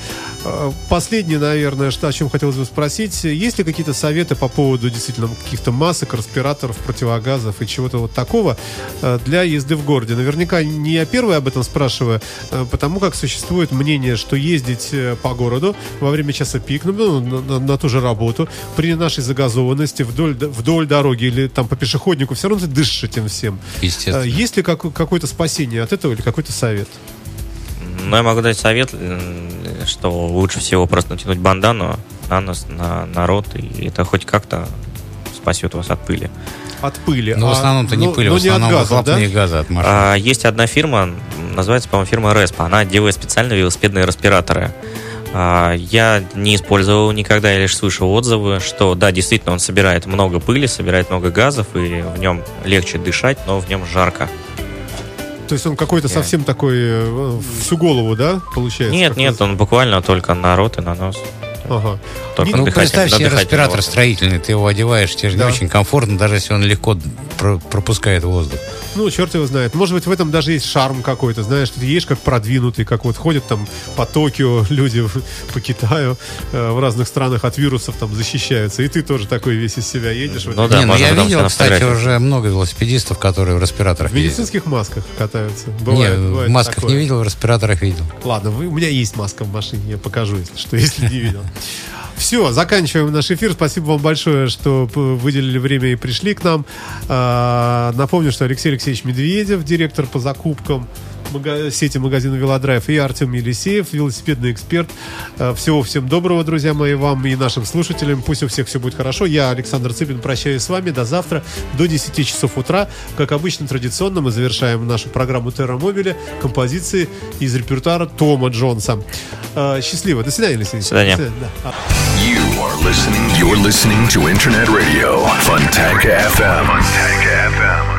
Э, Последнее, наверное, что, о чем хотелось бы спросить. Есть ли какие-то советы по поводу действительно каких-то масок, респираторов, противогазов и чего-то вот такого э, для езды в городе? Наверняка не я первый об этом спрашиваю, э, потому как существует мнение, что ездить по городу во время часа пик, ну, на, на- на ту же работу, при нашей загазованности вдоль, вдоль дороги или там по пешеходнику, все равно ты дышишь этим всем. Естественно. Есть ли как- какое-то спасение от этого или какой-то совет? Ну, я могу дать совет, м, что лучше всего просто натянуть бандану на нос, на, на рот, и это хоть как-то спасет вас от пыли. От пыли. Но Ну, в а- основном-то не но- пыль, но в основном газов, да? выхлопные газы от машин. А, есть одна фирма, называется, по-моему, фирма Respa. Она делает специальные велосипедные респираторы. А, я не использовал никогда, я лишь слышал отзывы, что да, действительно, он собирает много пыли, собирает много газов, и в нем легче дышать, но в нем жарко. То есть он какой-то совсем такой э, всю голову, да, получается? Нет, нет, он буквально только на рот и на нос. Ага. Только Ну, представь себе респиратор строительный, ты его одеваешь, тебе же Да. не очень комфортно, даже если он легко про- пропускает воздух. Ну, черт его знает. Может быть, в этом даже есть шарм какой-то. Знаешь, ты едешь как продвинутый, как вот ходят там по Токио люди, по Китаю, э, в разных странах от вирусов там защищаются. И ты тоже такой весь из себя едешь. Ну этом- да, не, ну я видел, кстати, уже много велосипедистов, которые в респираторах В ездят. медицинских масках катаются. Не, Бывает, в бывает масках такое. не видел, в респираторах видел. Ладно, вы- у меня есть маска в машине, я покажу, если что, если не видел. Все, заканчиваем наш эфир. Спасибо вам большое, что выделили время и пришли к нам. А, Напомню, что Алексей Алексеевич Медведев, директор по закупкам мага- сети магазина Велодрайв, и Артем Елисеев, велосипедный эксперт. А, Всего всем доброго, друзья мои, вам и нашим слушателям. Пусть у всех все будет хорошо. Я, Александр Цыпин, прощаюсь с вами. До завтра, до 10 часов утра. Как обычно, традиционно мы завершаем нашу программу Терра Мобиля композиции из репертуара Тома Джонса. А, Счастливо. До свидания, Алексей. До свидания. Да. You are listening. You're listening to Internet Radio FM. FM.